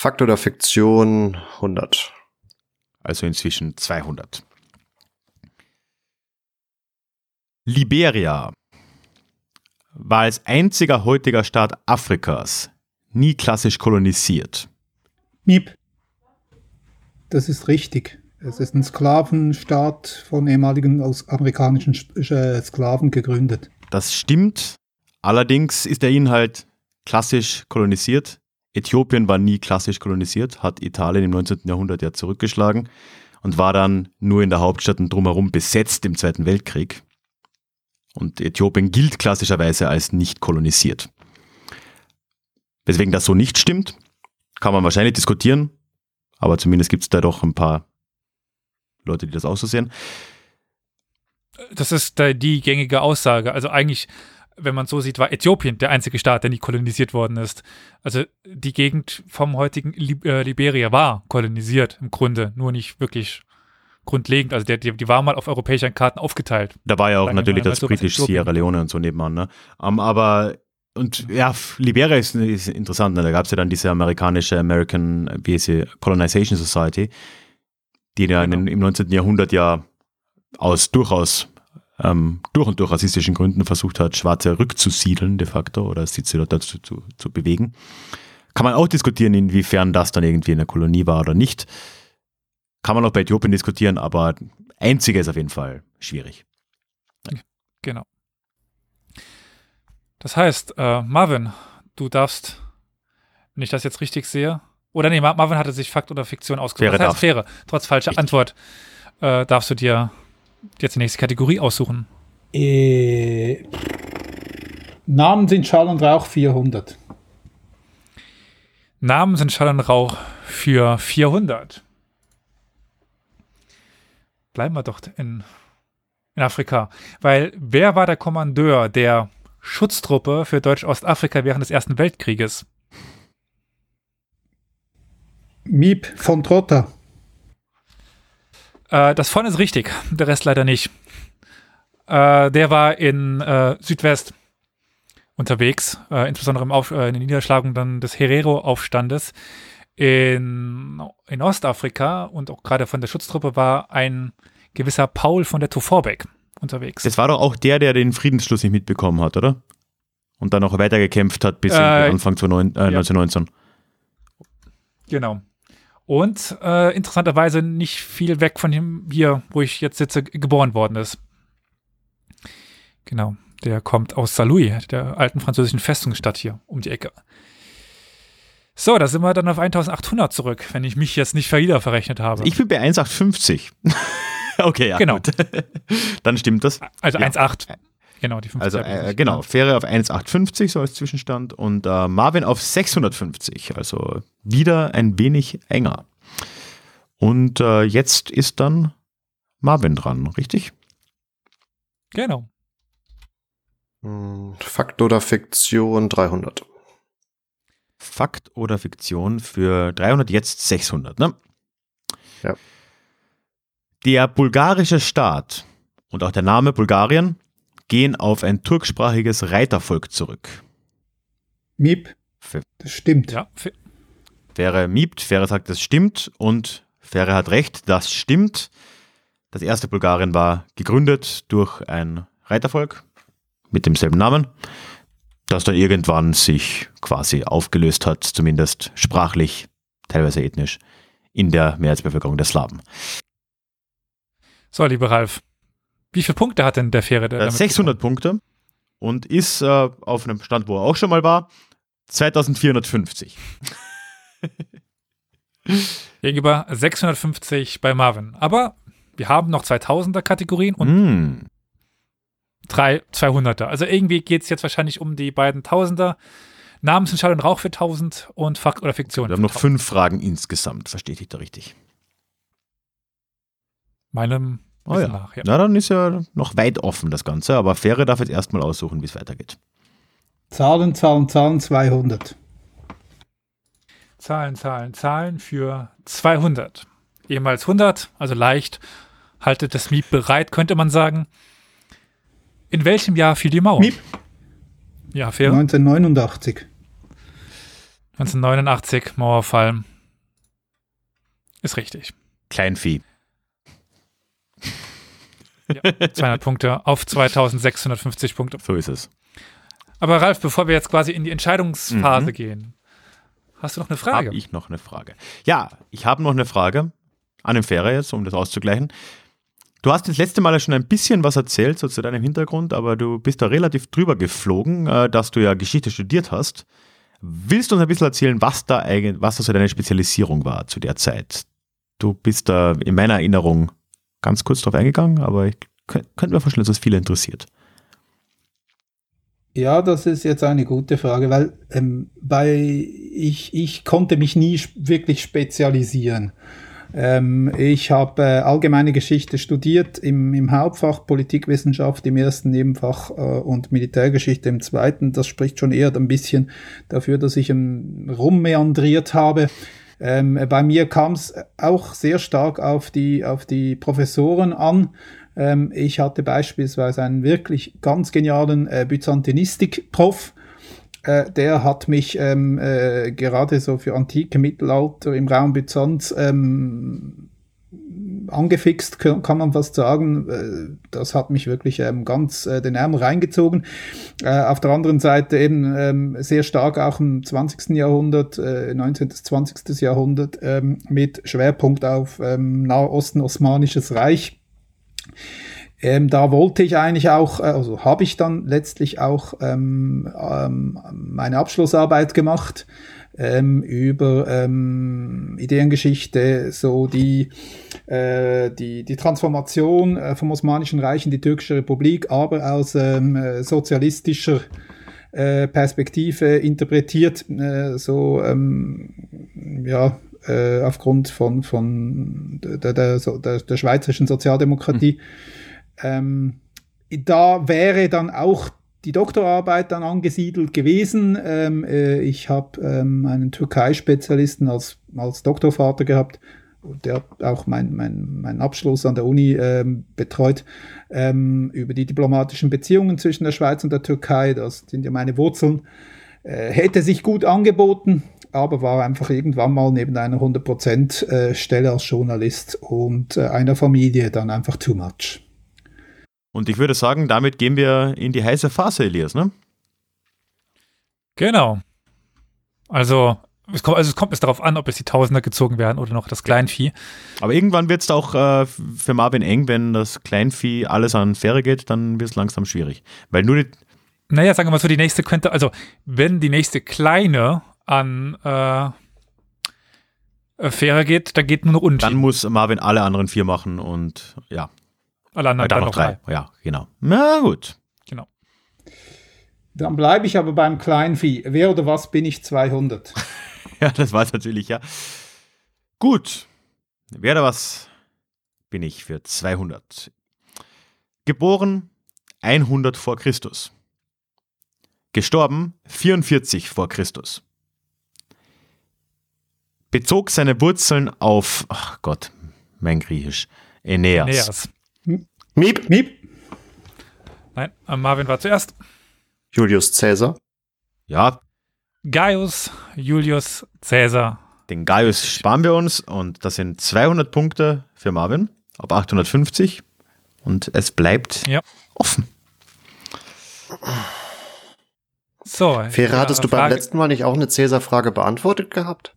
[SPEAKER 4] Fakt oder Fiktion 100.
[SPEAKER 1] Also inzwischen 200. Liberia war als einziger heutiger Staat Afrikas nie klassisch kolonisiert.
[SPEAKER 2] Miep. Das ist richtig. Es ist ein Sklavenstaat von ehemaligen aus amerikanischen Sch- äh, Sklaven gegründet.
[SPEAKER 1] Das stimmt. Allerdings ist der Inhalt klassisch kolonisiert. Äthiopien war nie klassisch kolonisiert, hat Italien im 19. Jahrhundert ja zurückgeschlagen und war dann nur in der Hauptstadt und drumherum besetzt im Zweiten Weltkrieg. Und Äthiopien gilt klassischerweise als nicht kolonisiert. Weswegen das so nicht stimmt, kann man wahrscheinlich diskutieren, aber zumindest gibt es da doch ein paar Leute, die das auch so sehen.
[SPEAKER 3] Das ist die gängige Aussage. Also eigentlich, wenn man so sieht, war Äthiopien der einzige Staat, der nie kolonisiert worden ist. Also die Gegend vom heutigen Lib äh, Liberia war kolonisiert im Grunde, nur nicht wirklich grundlegend. Also der, die, die war mal auf europäischen Karten aufgeteilt.
[SPEAKER 1] Da war ja auch
[SPEAKER 3] wir
[SPEAKER 1] natürlich das
[SPEAKER 3] so was
[SPEAKER 1] britisch
[SPEAKER 3] Äthiopien.
[SPEAKER 1] Sierra Leone und so nebenan. Ne? Ähm, aber, und ja, Liberia ist, ist interessant. Ne? Da gab es ja dann diese amerikanische American, wie sie, Colonization Society, die ja in,
[SPEAKER 3] Genau.
[SPEAKER 1] im 19. Jahrhundert ja aus durchaus ähm, durch und durch rassistischen Gründen versucht hat, Schwarze rückzusiedeln de facto oder sie zu, dazu zu, zu bewegen. Kann man auch diskutieren, inwiefern das dann irgendwie eine Kolonie war oder nicht. Kann man auch bei Äthiopien diskutieren, aber einzige ist auf jeden Fall schwierig.
[SPEAKER 3] Genau. Das heißt, äh, Marvin, du darfst, wenn ich das jetzt richtig sehe, oder nee, Mar- Marvin hatte sich Fakt oder Fiktion ausgesucht. Das heißt,
[SPEAKER 1] darf.
[SPEAKER 3] Fähre. Trotz falscher
[SPEAKER 1] Richtig.
[SPEAKER 3] Antwort äh, darfst du dir jetzt die nächste Kategorie aussuchen.
[SPEAKER 2] Äh, Namen sind Schall und Rauch 400.
[SPEAKER 3] Namen sind Schall und Rauch für 400. Bleiben wir doch in, in Afrika. Weil wer war der Kommandeur der Schutztruppe für Deutsch-Ostafrika während des Ersten Weltkrieges?
[SPEAKER 2] Miep von Trotta.
[SPEAKER 3] Äh, das von ist richtig, der Rest leider nicht. Äh, der war in äh, Südwest unterwegs, äh, insbesondere im Auf, äh, in den Niederschlagung dann des Herero-Aufstandes. In, in Ostafrika und auch gerade von der Schutztruppe war ein gewisser Paul von der Tuvorbeck unterwegs.
[SPEAKER 1] Das war doch auch der, der den Friedensschluss nicht mitbekommen hat, oder? Und dann auch weitergekämpft hat bis
[SPEAKER 3] Äh,
[SPEAKER 1] Anfang zu neun, äh,
[SPEAKER 3] ja.
[SPEAKER 1] 1919.
[SPEAKER 3] Genau. Und äh, interessanterweise nicht viel weg von dem hier, wo ich jetzt sitze, geboren worden ist. Genau. Der kommt aus Saint-Louis, der alten französischen Festungsstadt hier um die Ecke. So, da sind wir dann auf 1800 zurück, wenn ich mich jetzt nicht wieder verrechnet habe.
[SPEAKER 1] Ich bin bei 1850. *laughs* okay, ja.
[SPEAKER 3] Genau. *laughs*
[SPEAKER 1] Dann stimmt das.
[SPEAKER 3] also
[SPEAKER 1] ja.
[SPEAKER 3] 1,8. Genau, die 50
[SPEAKER 1] Also äh, genau. Fähre auf 1,850 so als Zwischenstand und äh, Marvin auf 650, also wieder ein wenig enger. Und äh, jetzt ist dann Marvin dran, richtig?
[SPEAKER 3] Genau.
[SPEAKER 4] Fakt oder Fiktion 300.
[SPEAKER 1] Fakt oder Fiktion für 300, jetzt 600, ne?
[SPEAKER 4] Ja.
[SPEAKER 1] Der bulgarische Staat und auch der Name Bulgarien gehen auf ein turksprachiges Reitervolk zurück.
[SPEAKER 2] Miep, das stimmt.
[SPEAKER 3] Ja,
[SPEAKER 1] Fähre miebt, Fähre sagt, das stimmt und Fähre hat recht, das stimmt. Das erste Bulgarien war gegründet durch ein Reitervolk mit demselben Namen, das dann irgendwann sich quasi aufgelöst hat, zumindest sprachlich, teilweise ethnisch, in der Mehrheitsbevölkerung der Slawen.
[SPEAKER 3] so, lieber Ralf. Wie viele Punkte hat denn der Fähre? Der
[SPEAKER 1] Er hat
[SPEAKER 3] damit
[SPEAKER 1] 600 Punkte und ist äh, auf einem Stand, wo er auch schon mal war, 2450. *laughs*
[SPEAKER 3] Gegenüber 650 bei Marvin. Aber wir haben noch 2000er Kategorien und
[SPEAKER 1] Mm.
[SPEAKER 3] drei 200er. Also irgendwie geht es jetzt wahrscheinlich um die beiden Tausender. Namensentscheidung Rauch für 1000 und Fakt oder Fiktion.
[SPEAKER 1] Wir haben noch
[SPEAKER 3] für
[SPEAKER 1] fünf Fragen insgesamt, verstehe ich da richtig?
[SPEAKER 3] Meinem
[SPEAKER 1] Oh ja.
[SPEAKER 3] nach, ja.
[SPEAKER 1] Na, dann ist ja noch weit offen das Ganze, aber Fähre darf jetzt erstmal aussuchen, wie es weitergeht.
[SPEAKER 2] Zahlen, Zahlen, Zahlen, 200.
[SPEAKER 3] Zahlen, Zahlen, Zahlen für 200. Ehemals 100, also leicht. Haltet das Miep bereit, könnte man sagen. In welchem Jahr fiel die Mauer?
[SPEAKER 2] Miep.
[SPEAKER 3] Ja, fair.
[SPEAKER 2] 1989.
[SPEAKER 3] 1989, Mauerfall. Ist richtig.
[SPEAKER 1] Kleinvieh.
[SPEAKER 3] Ja, 200 Punkte auf 2650 Punkte.
[SPEAKER 1] So ist es.
[SPEAKER 3] Aber Ralf, bevor wir jetzt quasi in die Entscheidungsphase
[SPEAKER 1] Mhm.
[SPEAKER 3] gehen, hast du noch eine Frage?
[SPEAKER 1] Habe ich noch eine Frage? Ja, ich habe noch eine Frage an den Fähre jetzt, um das auszugleichen. Du hast das letzte Mal ja schon ein bisschen was erzählt, so zu deinem Hintergrund, aber du bist da relativ drüber geflogen, äh, dass du ja Geschichte studiert hast. Willst du uns ein bisschen erzählen, was da eigentlich, was da so deine Spezialisierung war zu der Zeit? Du bist da in meiner Erinnerung ganz kurz drauf eingegangen, aber ich kö- könnte mir vorstellen, dass das viele interessiert.
[SPEAKER 2] Ja, das ist jetzt eine gute Frage, weil ähm, bei ich, ich konnte mich nie wirklich spezialisieren. Ähm, ich habe äh, allgemeine Geschichte studiert im, im Hauptfach Politikwissenschaft im ersten Nebenfach äh, und Militärgeschichte im zweiten. Das spricht schon eher ein bisschen dafür, dass ich ähm, rummeandriert habe. Ähm, bei mir kam es auch sehr stark auf die, auf die Professoren an. Ähm, ich hatte beispielsweise einen wirklich ganz genialen äh, Byzantinistik-Prof. Äh, der hat mich ähm, äh, gerade so für antike Mittelalter im Raum Byzanz ähm, angefixt, kann man fast sagen. Äh, Das hat mich wirklich ähm, ganz äh, den Ärmel reingezogen. Äh, auf der anderen Seite eben ähm, sehr stark auch im 20. Jahrhundert, äh, 19. bis 20. Jahrhundert ähm, mit Schwerpunkt auf Nahosten, Osmanisches Reich. Ähm, da wollte ich eigentlich auch, also habe ich dann letztlich auch ähm, ähm, meine Abschlussarbeit gemacht ähm, über ähm, Ideengeschichte, so die, äh, die, die Transformation äh, vom Osmanischen Reich in die türkische Republik, aber aus ähm, äh, sozialistischer äh, Perspektive interpretiert, äh, so ähm, ja, äh, aufgrund von, von der, der, der, der schweizerischen Sozialdemokratie. Ähm, da wäre dann auch die Doktorarbeit dann angesiedelt gewesen. Ähm, äh, ich habe ähm, einen Türkei-Spezialisten als, als Doktorvater gehabt, der hat auch mein, mein, meinen Abschluss an der Uni ähm, betreut, ähm, über die diplomatischen Beziehungen zwischen der Schweiz und der Türkei. Das sind ja meine Wurzeln. Äh, hätte sich gut angeboten, aber war einfach irgendwann mal neben einer 100% äh, Stelle als Journalist und äh, einer Familie dann einfach too much.
[SPEAKER 1] Und ich würde sagen, damit gehen wir in die heiße Phase, Elias, ne?
[SPEAKER 3] Genau. Also es, kommt, also es kommt es darauf an, ob es die Tausender gezogen werden oder noch das Kleinvieh.
[SPEAKER 1] Aber irgendwann wird es auch äh, für Marvin eng, wenn das Kleinvieh alles an Fähre geht, dann wird es langsam schwierig. Weil nur die,
[SPEAKER 3] Naja, sagen wir mal so, die nächste könnte, also wenn die nächste kleine an äh, äh, Fähre geht, da geht nur noch
[SPEAKER 1] Dann
[SPEAKER 3] unten.
[SPEAKER 1] muss Marvin alle anderen vier machen und ja,
[SPEAKER 3] Alle anderen
[SPEAKER 1] dann, noch drei. Ja, genau. Na gut.
[SPEAKER 3] Genau.
[SPEAKER 2] Dann bleibe ich aber beim Kleinvieh. Wer oder was bin ich 200? *laughs*
[SPEAKER 1] Ja, das weiß natürlich, ja. Gut. Wer oder was bin ich für 200? Geboren 100 vor Christus. Gestorben 44 vor Christus. Bezog seine Wurzeln auf, ach Gott, mein Griechisch, Aeneas.
[SPEAKER 3] Aeneas.
[SPEAKER 4] Miep.
[SPEAKER 2] Miep.
[SPEAKER 3] Nein, äh, Marvin war zuerst.
[SPEAKER 4] Julius Caesar.
[SPEAKER 1] Ja,
[SPEAKER 3] Gaius Julius Caesar.
[SPEAKER 1] den Gaius sparen wir uns und das sind 200 Punkte für Marvin ab 850 und es bleibt
[SPEAKER 3] Ja.
[SPEAKER 1] offen.
[SPEAKER 3] So.
[SPEAKER 4] Fähre, hattest du beim
[SPEAKER 3] Frage-
[SPEAKER 4] letzten Mal nicht auch eine Caesar-Frage beantwortet gehabt?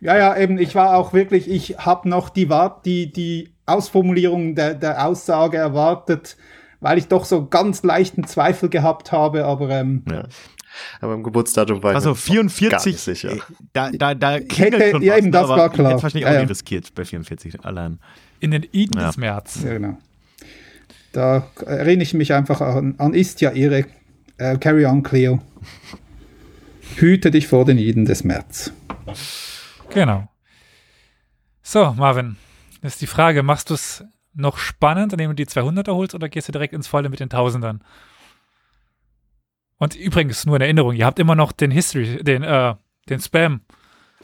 [SPEAKER 2] Ja, ja, eben, ich war auch wirklich, ich habe noch die, Wart- die, die Ausformulierung der, der Aussage erwartet, weil ich doch so ganz leichten Zweifel gehabt habe, aber ähm,
[SPEAKER 4] Ja. Aber im Geburtsdatum war ich
[SPEAKER 1] Also
[SPEAKER 4] gar
[SPEAKER 1] 44,
[SPEAKER 4] nicht sicher.
[SPEAKER 1] äh, da, da, da
[SPEAKER 2] hätte-
[SPEAKER 1] klingelt schon
[SPEAKER 2] ja,
[SPEAKER 1] was,
[SPEAKER 2] eben, das
[SPEAKER 1] aber
[SPEAKER 2] war klar.
[SPEAKER 1] Ich hätte wahrscheinlich
[SPEAKER 2] Ja,
[SPEAKER 1] auch
[SPEAKER 2] ja.
[SPEAKER 1] nicht riskiert bei 44 allein.
[SPEAKER 3] In den Iden
[SPEAKER 1] Ja.
[SPEAKER 3] des März.
[SPEAKER 2] ja, genau. Da erinnere ich mich einfach an, an ist ja ihre. Äh, carry on, Cleo. Hüte dich vor den Iden des März.
[SPEAKER 3] Genau. So, Marvin. Das ist die Frage, machst du es noch spannend, indem du die 200er holst oder gehst du direkt ins Volle mit den Tausendern? Und übrigens, nur in Erinnerung, ihr habt immer noch den History, den, äh, den Spam.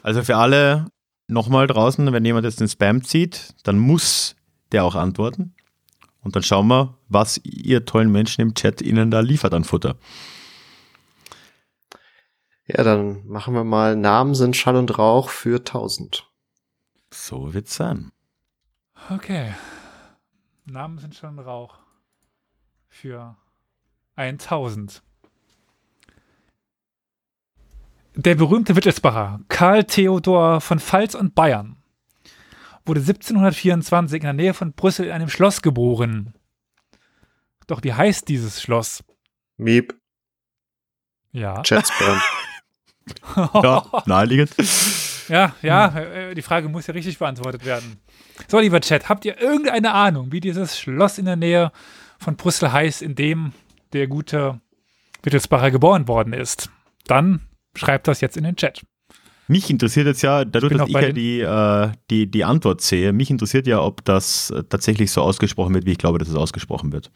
[SPEAKER 1] Also für alle nochmal draußen, wenn jemand jetzt den Spam zieht, dann muss der auch antworten. Und dann schauen wir, was ihr tollen Menschen im Chat ihnen da liefert an Futter.
[SPEAKER 4] Ja, dann machen wir mal Namen sind Schall und Rauch für 1000.
[SPEAKER 1] So wird's sein.
[SPEAKER 3] Okay. Namen sind schon Rauch. Für 1000. Der berühmte Wittelsbacher Karl Theodor von Pfalz und Bayern wurde 1724 in der Nähe von Brüssel in einem Schloss geboren. Doch wie heißt dieses Schloss?
[SPEAKER 4] Miep,
[SPEAKER 3] Ja.
[SPEAKER 4] Chatspam. *laughs*
[SPEAKER 1] Ja, naheliegend. *laughs*
[SPEAKER 3] Ja, ja, äh, die Frage muss ja richtig beantwortet werden. So, lieber Chat, habt ihr irgendeine Ahnung, wie dieses Schloss in der Nähe von Brüssel heißt, in dem der gute Wittelsbacher geboren worden ist? Dann schreibt das jetzt in den Chat.
[SPEAKER 1] Mich interessiert jetzt ja, dadurch,
[SPEAKER 3] bin
[SPEAKER 1] dass ich ja die, äh, die, die Antwort sehe, mich interessiert ja, ob das äh, tatsächlich so ausgesprochen wird, wie ich glaube, dass es ausgesprochen wird.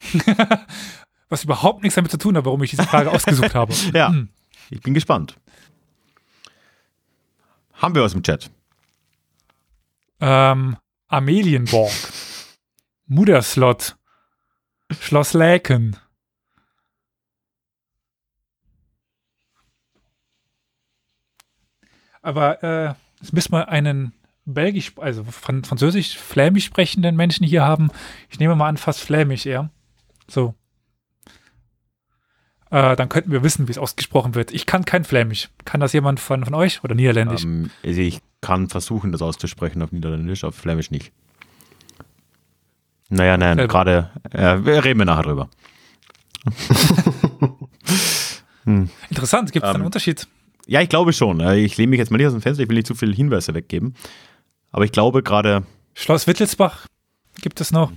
[SPEAKER 1] *laughs*
[SPEAKER 3] Was überhaupt nichts damit zu tun hat, warum ich diese Frage *laughs* ausgesucht habe.
[SPEAKER 1] Ja,
[SPEAKER 3] Hm.
[SPEAKER 1] ich bin gespannt. Haben wir was im Chat?
[SPEAKER 3] Ähm, Amelienborg. Mutterslot. Schloss Läken. Aber äh, es müssen wir einen belgisch, also fran französisch, flämisch sprechenden Menschen hier haben. Ich nehme mal an, fast flämisch eher. So. Äh, dann könnten wir wissen, wie es ausgesprochen wird. Ich kann kein Flämisch. Kann das jemand von, von euch oder Niederländisch?
[SPEAKER 1] Ähm, also ich kann versuchen, das auszusprechen auf Niederländisch, auf Flämisch nicht. Naja, nein,
[SPEAKER 3] Äh,
[SPEAKER 1] gerade, äh, wir reden wir nachher drüber. *laughs*
[SPEAKER 3] Interessant, gibt es
[SPEAKER 1] ähm,
[SPEAKER 3] einen Unterschied?
[SPEAKER 1] Ja, ich glaube schon. Äh, Ich lehne mich jetzt mal nicht aus dem Fenster, ich will nicht zu viele Hinweise weggeben. Aber ich glaube gerade,
[SPEAKER 3] Schloss Wittelsbach gibt es noch.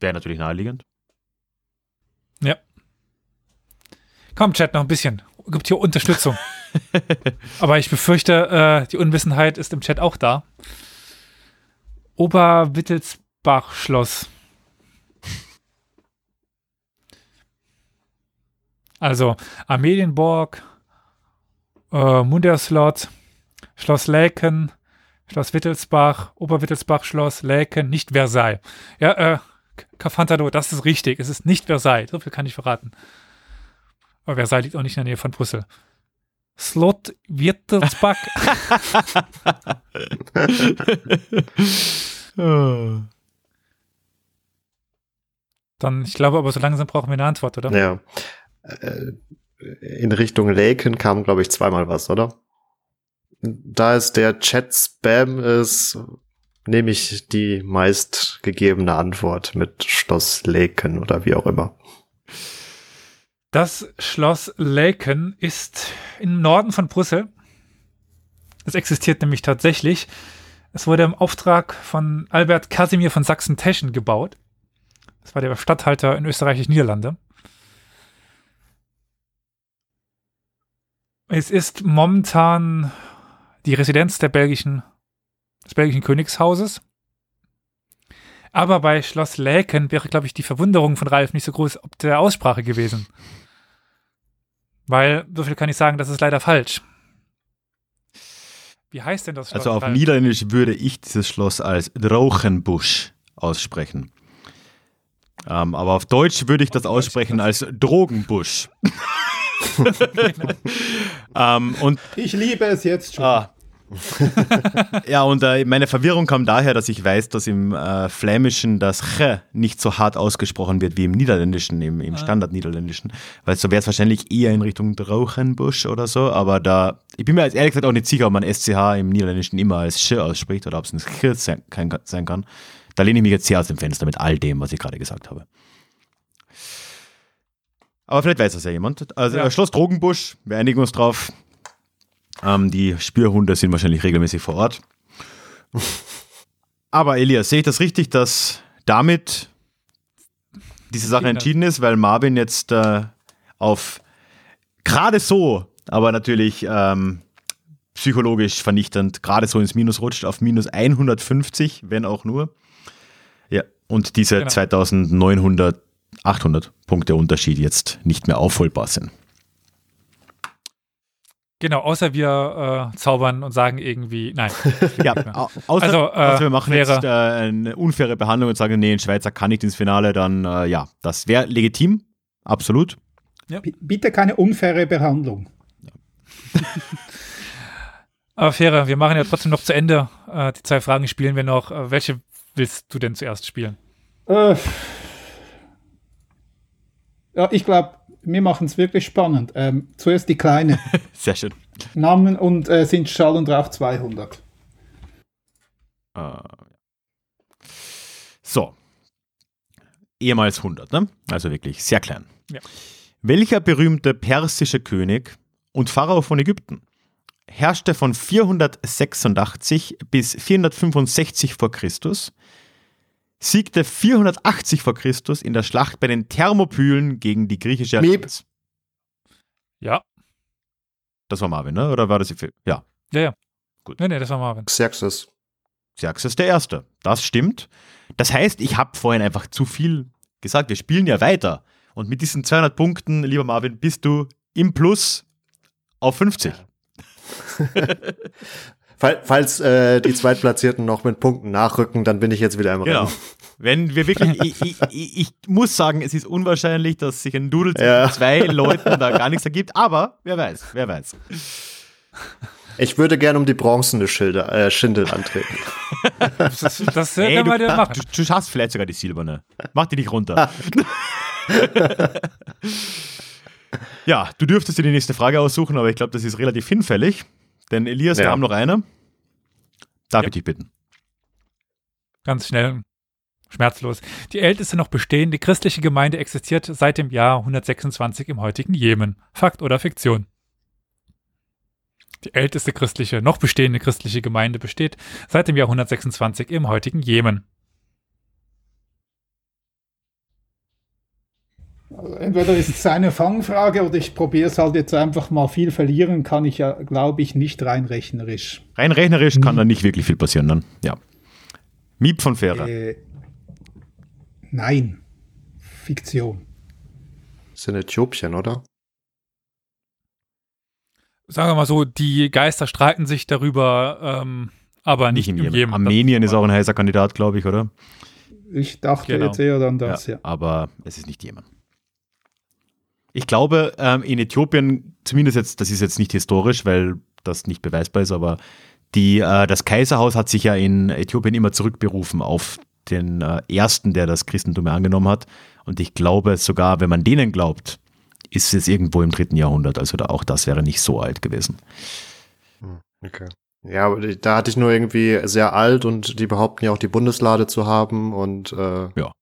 [SPEAKER 1] wäre natürlich naheliegend.
[SPEAKER 3] Ja. Komm, Chat, noch ein bisschen. Gibt hier Unterstützung. *laughs* Aber ich befürchte, äh, die Unwissenheit ist im Chat auch da. Oberwittelsbach-Schloss. Also Amelienborg, äh, Munderslot, Schloss Laeken, Schloss Wittelsbach, Oberwittelsbach-Schloss, Laeken, nicht Versailles. Ja, äh, Cafantado, das ist richtig. Es ist nicht Versailles. So viel kann ich verraten. Aber Versailles liegt auch nicht in der Nähe von Brüssel. Slot Wittelsbach. *laughs* Dann, ich glaube aber, so langsam brauchen wir eine Antwort, oder?
[SPEAKER 4] Ja. Äh, In Richtung Laken kam, glaube ich, zweimal was, oder? Da es der Chat-Spam ist, nehme ich die meistgegebene Antwort mit Schloss Laken oder wie auch immer.
[SPEAKER 3] Das Schloss Laeken ist im Norden von Brüssel. Es existiert nämlich tatsächlich. Es wurde im Auftrag von Albert Casimir von Sachsen-Teschen gebaut. Das war der Statthalter in Österreich-Niederlande. Es ist momentan die Residenz der belgischen, des belgischen Königshauses. Aber bei Schloss Laeken wäre, glaube ich, die Verwunderung von Ralf nicht so groß ob der Aussprache gewesen. Weil, so viel kann ich sagen, das ist leider falsch. Wie heißt denn das
[SPEAKER 1] Schloss? Also auf? Niederländisch würde ich dieses Schloss als Drauchenbusch aussprechen. Ähm, aber auf Deutsch würde ich das aussprechen als Drogenbusch. *laughs* *laughs*
[SPEAKER 2] ähm, und ich liebe es jetzt schon. Ah. *laughs*
[SPEAKER 1] ja, und äh, meine Verwirrung kam daher, dass ich weiß, dass im äh, Flämischen das Ch nicht so hart ausgesprochen wird wie im Niederländischen, im, im ah. Standard-Niederländischen. Weil so wäre es wahrscheinlich eher in Richtung Drauchenbusch oder so, aber da, ich bin mir jetzt ehrlich gesagt auch nicht sicher, ob man SCH im Niederländischen immer als Sch ausspricht oder ob es ein Ch sein, sein kann. Da lehne ich mich jetzt sehr aus dem Fenster mit all dem, was ich gerade gesagt habe. Aber vielleicht weiß das ja jemand. Also ja. Schloss Drogenbusch, wir einigen uns drauf. Ähm, die Spürhunde sind wahrscheinlich regelmäßig vor Ort. Aber Elias, sehe ich das richtig, dass damit diese Sache entschieden ist, weil Marvin jetzt äh, auf gerade so, aber natürlich ähm, psychologisch vernichtend, gerade so ins Minus rutscht, auf minus 150, wenn auch nur. Ja, und diese genau. 2900 800 Punkte Unterschied jetzt nicht mehr aufholbar sind.
[SPEAKER 3] Genau, außer wir äh, zaubern und sagen irgendwie, nein. *laughs*
[SPEAKER 1] ja, außer, also, äh, also wir machen jetzt äh, eine unfaire Behandlung und sagen, nee, ein Schweizer kann nicht ins Finale, dann äh, ja, das wäre legitim, absolut.
[SPEAKER 2] Ja. Bitte keine unfaire Behandlung. *laughs*
[SPEAKER 3] Aber faire, wir machen ja trotzdem noch zu Ende. Äh, die zwei Fragen spielen wir noch. Äh, welche willst du denn zuerst spielen?
[SPEAKER 2] Äh, ja, ich glaube, wir machen es wirklich spannend. Ähm, zuerst die kleine. *laughs*
[SPEAKER 1] Sehr schön.
[SPEAKER 2] Namen und äh, sind Schall und Rauch 200.
[SPEAKER 1] Uh, so. Ehemals 100, ne? Also wirklich sehr klein. Ja. Welcher berühmte persische König und Pharao von Ägypten herrschte von 486 bis 465 vor Christus siegte 480 vor Christus in der Schlacht bei den Thermopylen gegen die griechische
[SPEAKER 3] Allianz. Ja.
[SPEAKER 1] Das war Marvin, ne? Oder war das
[SPEAKER 3] Ja. Ja, ja. Gut. Nee, nee, das war Marvin.
[SPEAKER 4] Xerxes.
[SPEAKER 1] Xerxes der Erste. Das stimmt. Das heißt, ich habe vorhin einfach zu viel gesagt. Wir spielen ja weiter. Und mit diesen 200 Punkten, lieber Marvin, bist du im Plus auf 50. *laughs*
[SPEAKER 4] Falls äh, die Zweitplatzierten noch mit Punkten nachrücken, dann bin ich jetzt wieder im
[SPEAKER 1] genau. Rennen. Wenn wir wirklich, ich, ich, ich, ich, muss sagen, es ist unwahrscheinlich, dass sich ein Dudel ja. zwei Leuten da gar nichts ergibt, aber wer weiß, wer weiß.
[SPEAKER 4] Ich würde gerne um die bronzene Schilde, äh, Schindel antreten.
[SPEAKER 3] das, das hey, du,
[SPEAKER 1] machen. Du, du schaffst vielleicht sogar die silberne. Mach die nicht runter. *laughs* ja, du dürftest dir die nächste Frage aussuchen, aber ich glaube, das ist relativ hinfällig. Denn Elias, ja. wir haben noch eine. Darf ja. ich dich bitten?
[SPEAKER 3] Ganz schnell, schmerzlos. Die älteste noch bestehende christliche Gemeinde existiert seit dem Jahr 126 im heutigen Jemen. Fakt oder Fiktion? Die älteste christliche, noch bestehende christliche Gemeinde besteht seit dem Jahr 126 im heutigen Jemen.
[SPEAKER 2] Entweder ist es eine Fangfrage oder ich probiere es halt jetzt einfach mal. Viel verlieren kann ich ja, glaube ich, nicht rein rechnerisch.
[SPEAKER 1] Rein rechnerisch kann hm. da nicht wirklich viel passieren dann, ja. Miep von Fähre. Äh,
[SPEAKER 2] nein. Fiktion.
[SPEAKER 4] Das ist in Äthiopien, oder?
[SPEAKER 3] Sagen wir mal so, die Geister streiten sich darüber, ähm, aber nicht, nicht im Jemen.
[SPEAKER 1] Armenien ist auch ein heißer Kandidat, glaube ich, oder?
[SPEAKER 2] Ich dachte genau. jetzt eher dann das, ja, ja.
[SPEAKER 1] Aber es ist nicht Jemen. Ich glaube, ähm, in Äthiopien, zumindest jetzt, das ist jetzt nicht historisch, weil das nicht beweisbar ist, aber die, äh, das Kaiserhaus hat sich ja in Äthiopien immer zurückberufen auf den äh, ersten, der das Christentum angenommen hat. Und ich glaube sogar, wenn man denen glaubt, ist es irgendwo im dritten Jahrhundert. Also da, auch das wäre nicht so alt gewesen.
[SPEAKER 4] Hm, okay. Ja, aber da hatte ich nur irgendwie sehr alt und die behaupten ja auch die Bundeslade zu haben und äh
[SPEAKER 1] ja.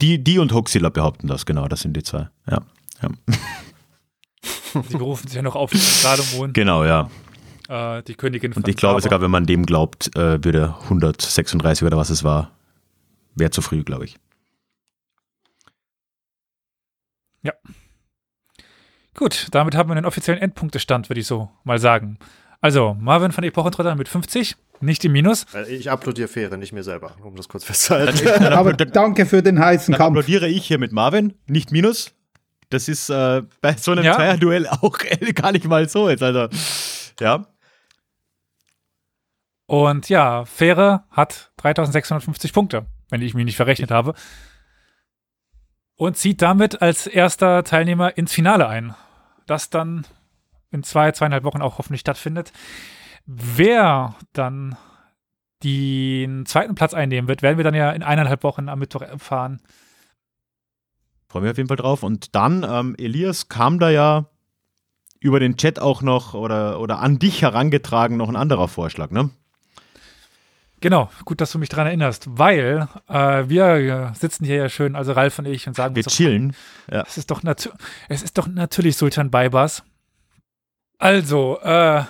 [SPEAKER 1] Die, die und Huxilla behaupten das, genau, das sind die zwei. Ja. Ja. *laughs*
[SPEAKER 3] Sie berufen sich ja noch auf Salomon.
[SPEAKER 1] Genau, ja.
[SPEAKER 3] Äh, die Königin
[SPEAKER 1] von Und ich glaube sogar, wenn man dem glaubt, äh, würde 136 oder was es war, wäre zu früh, glaube ich.
[SPEAKER 3] Ja. Gut, damit haben wir einen offiziellen Endpunktestand, würde ich so mal sagen. Also, Marvin von Epochentrotter mit 50, nicht im Minus.
[SPEAKER 4] Ich applaudiere Fähre, nicht mir selber, um das kurz festzuhalten.
[SPEAKER 2] Aber danke für den heißen
[SPEAKER 1] dann Kampf. applaudiere ich hier mit Marvin, nicht Minus. Das ist äh, bei so einem ja. Zweierduell auch gar nicht mal so jetzt, also, ja.
[SPEAKER 3] Und ja, Fähre hat 3650 Punkte, wenn ich mich nicht verrechnet habe. Und zieht damit als erster Teilnehmer ins Finale ein. Das dann in zwei, zweieinhalb Wochen auch hoffentlich stattfindet. Wer dann den zweiten Platz einnehmen wird, werden wir dann ja in eineinhalb Wochen am Mittwoch erfahren.
[SPEAKER 1] Freuen wir auf jeden Fall drauf. Und dann, ähm, Elias, kam da ja über den Chat auch noch oder, oder an dich herangetragen noch ein anderer Vorschlag, ne?
[SPEAKER 3] Genau, gut, dass du mich daran erinnerst, weil äh, wir sitzen hier ja schön, also Ralf und ich, und sagen
[SPEAKER 1] wir uns chillen.
[SPEAKER 3] Doch, ja. es, ist doch es ist doch natürlich Sultan Baybars. Also, äh,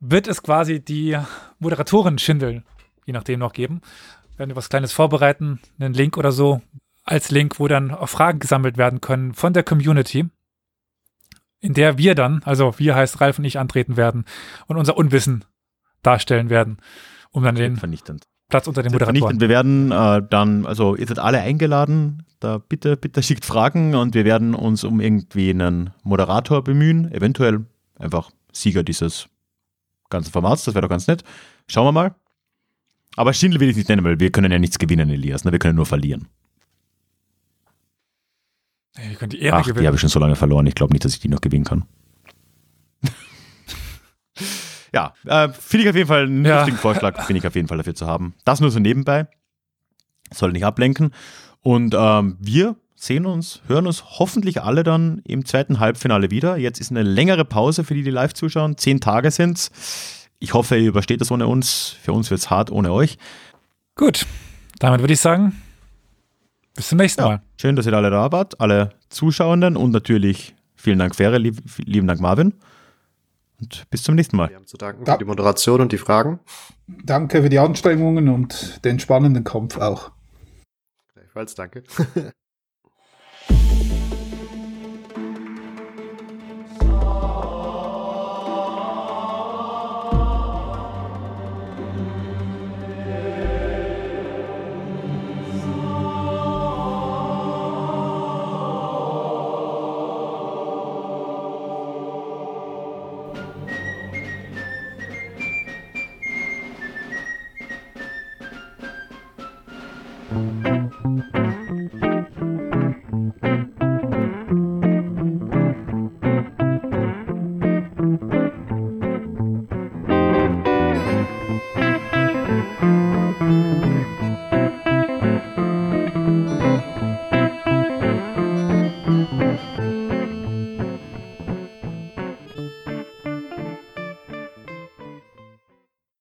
[SPEAKER 3] wird es quasi die Moderatoren-Schindel, je nachdem, noch geben. Werden wir was Kleines vorbereiten, einen Link oder so, als Link, wo dann auch Fragen gesammelt werden können von der Community, in der wir dann, also wir heißt Ralf und ich, antreten werden und unser Unwissen darstellen werden, um dann den
[SPEAKER 1] vernichtend.
[SPEAKER 3] Platz unter den Moderatoren.
[SPEAKER 1] Wir werden äh, dann, also ihr seid alle eingeladen, da bitte, bitte *laughs* schickt Fragen und wir werden uns um irgendwie einen Moderator bemühen, eventuell einfach Sieger dieses ganzen Formats. Das wäre doch ganz nett. Schauen wir mal. Aber Schindel will ich nicht nennen, weil wir können ja nichts gewinnen, Elias. Ne? Wir können nur verlieren.
[SPEAKER 3] Wir können die Ehre
[SPEAKER 1] Ach, gewinnen. die habe ich schon so lange verloren. Ich glaube nicht, dass ich die noch gewinnen kann. *laughs* ja, äh, finde ich auf jeden Fall einen ja. lustigen Vorschlag, finde ich auf jeden Fall dafür zu haben. Das nur so nebenbei. Soll nicht ablenken. Und ähm, wir sehen uns, hören uns hoffentlich alle dann im zweiten Halbfinale wieder. Jetzt ist eine längere Pause für die, die live zuschauen. Zehn Tage sind es. Ich hoffe, ihr übersteht das ohne uns. Für uns wird es hart ohne euch.
[SPEAKER 3] Gut, damit würde ich sagen, bis zum nächsten ja, Mal.
[SPEAKER 1] Schön, dass ihr alle da wart, alle Zuschauenden und natürlich vielen Dank, Fähre, lieb, lieben Dank, Marvin. Und bis zum nächsten Mal.
[SPEAKER 4] Wir haben zu danken für die Moderation und die Fragen.
[SPEAKER 2] Danke für die Anstrengungen und den spannenden Kampf auch.
[SPEAKER 4] Gleichfalls, danke. *laughs*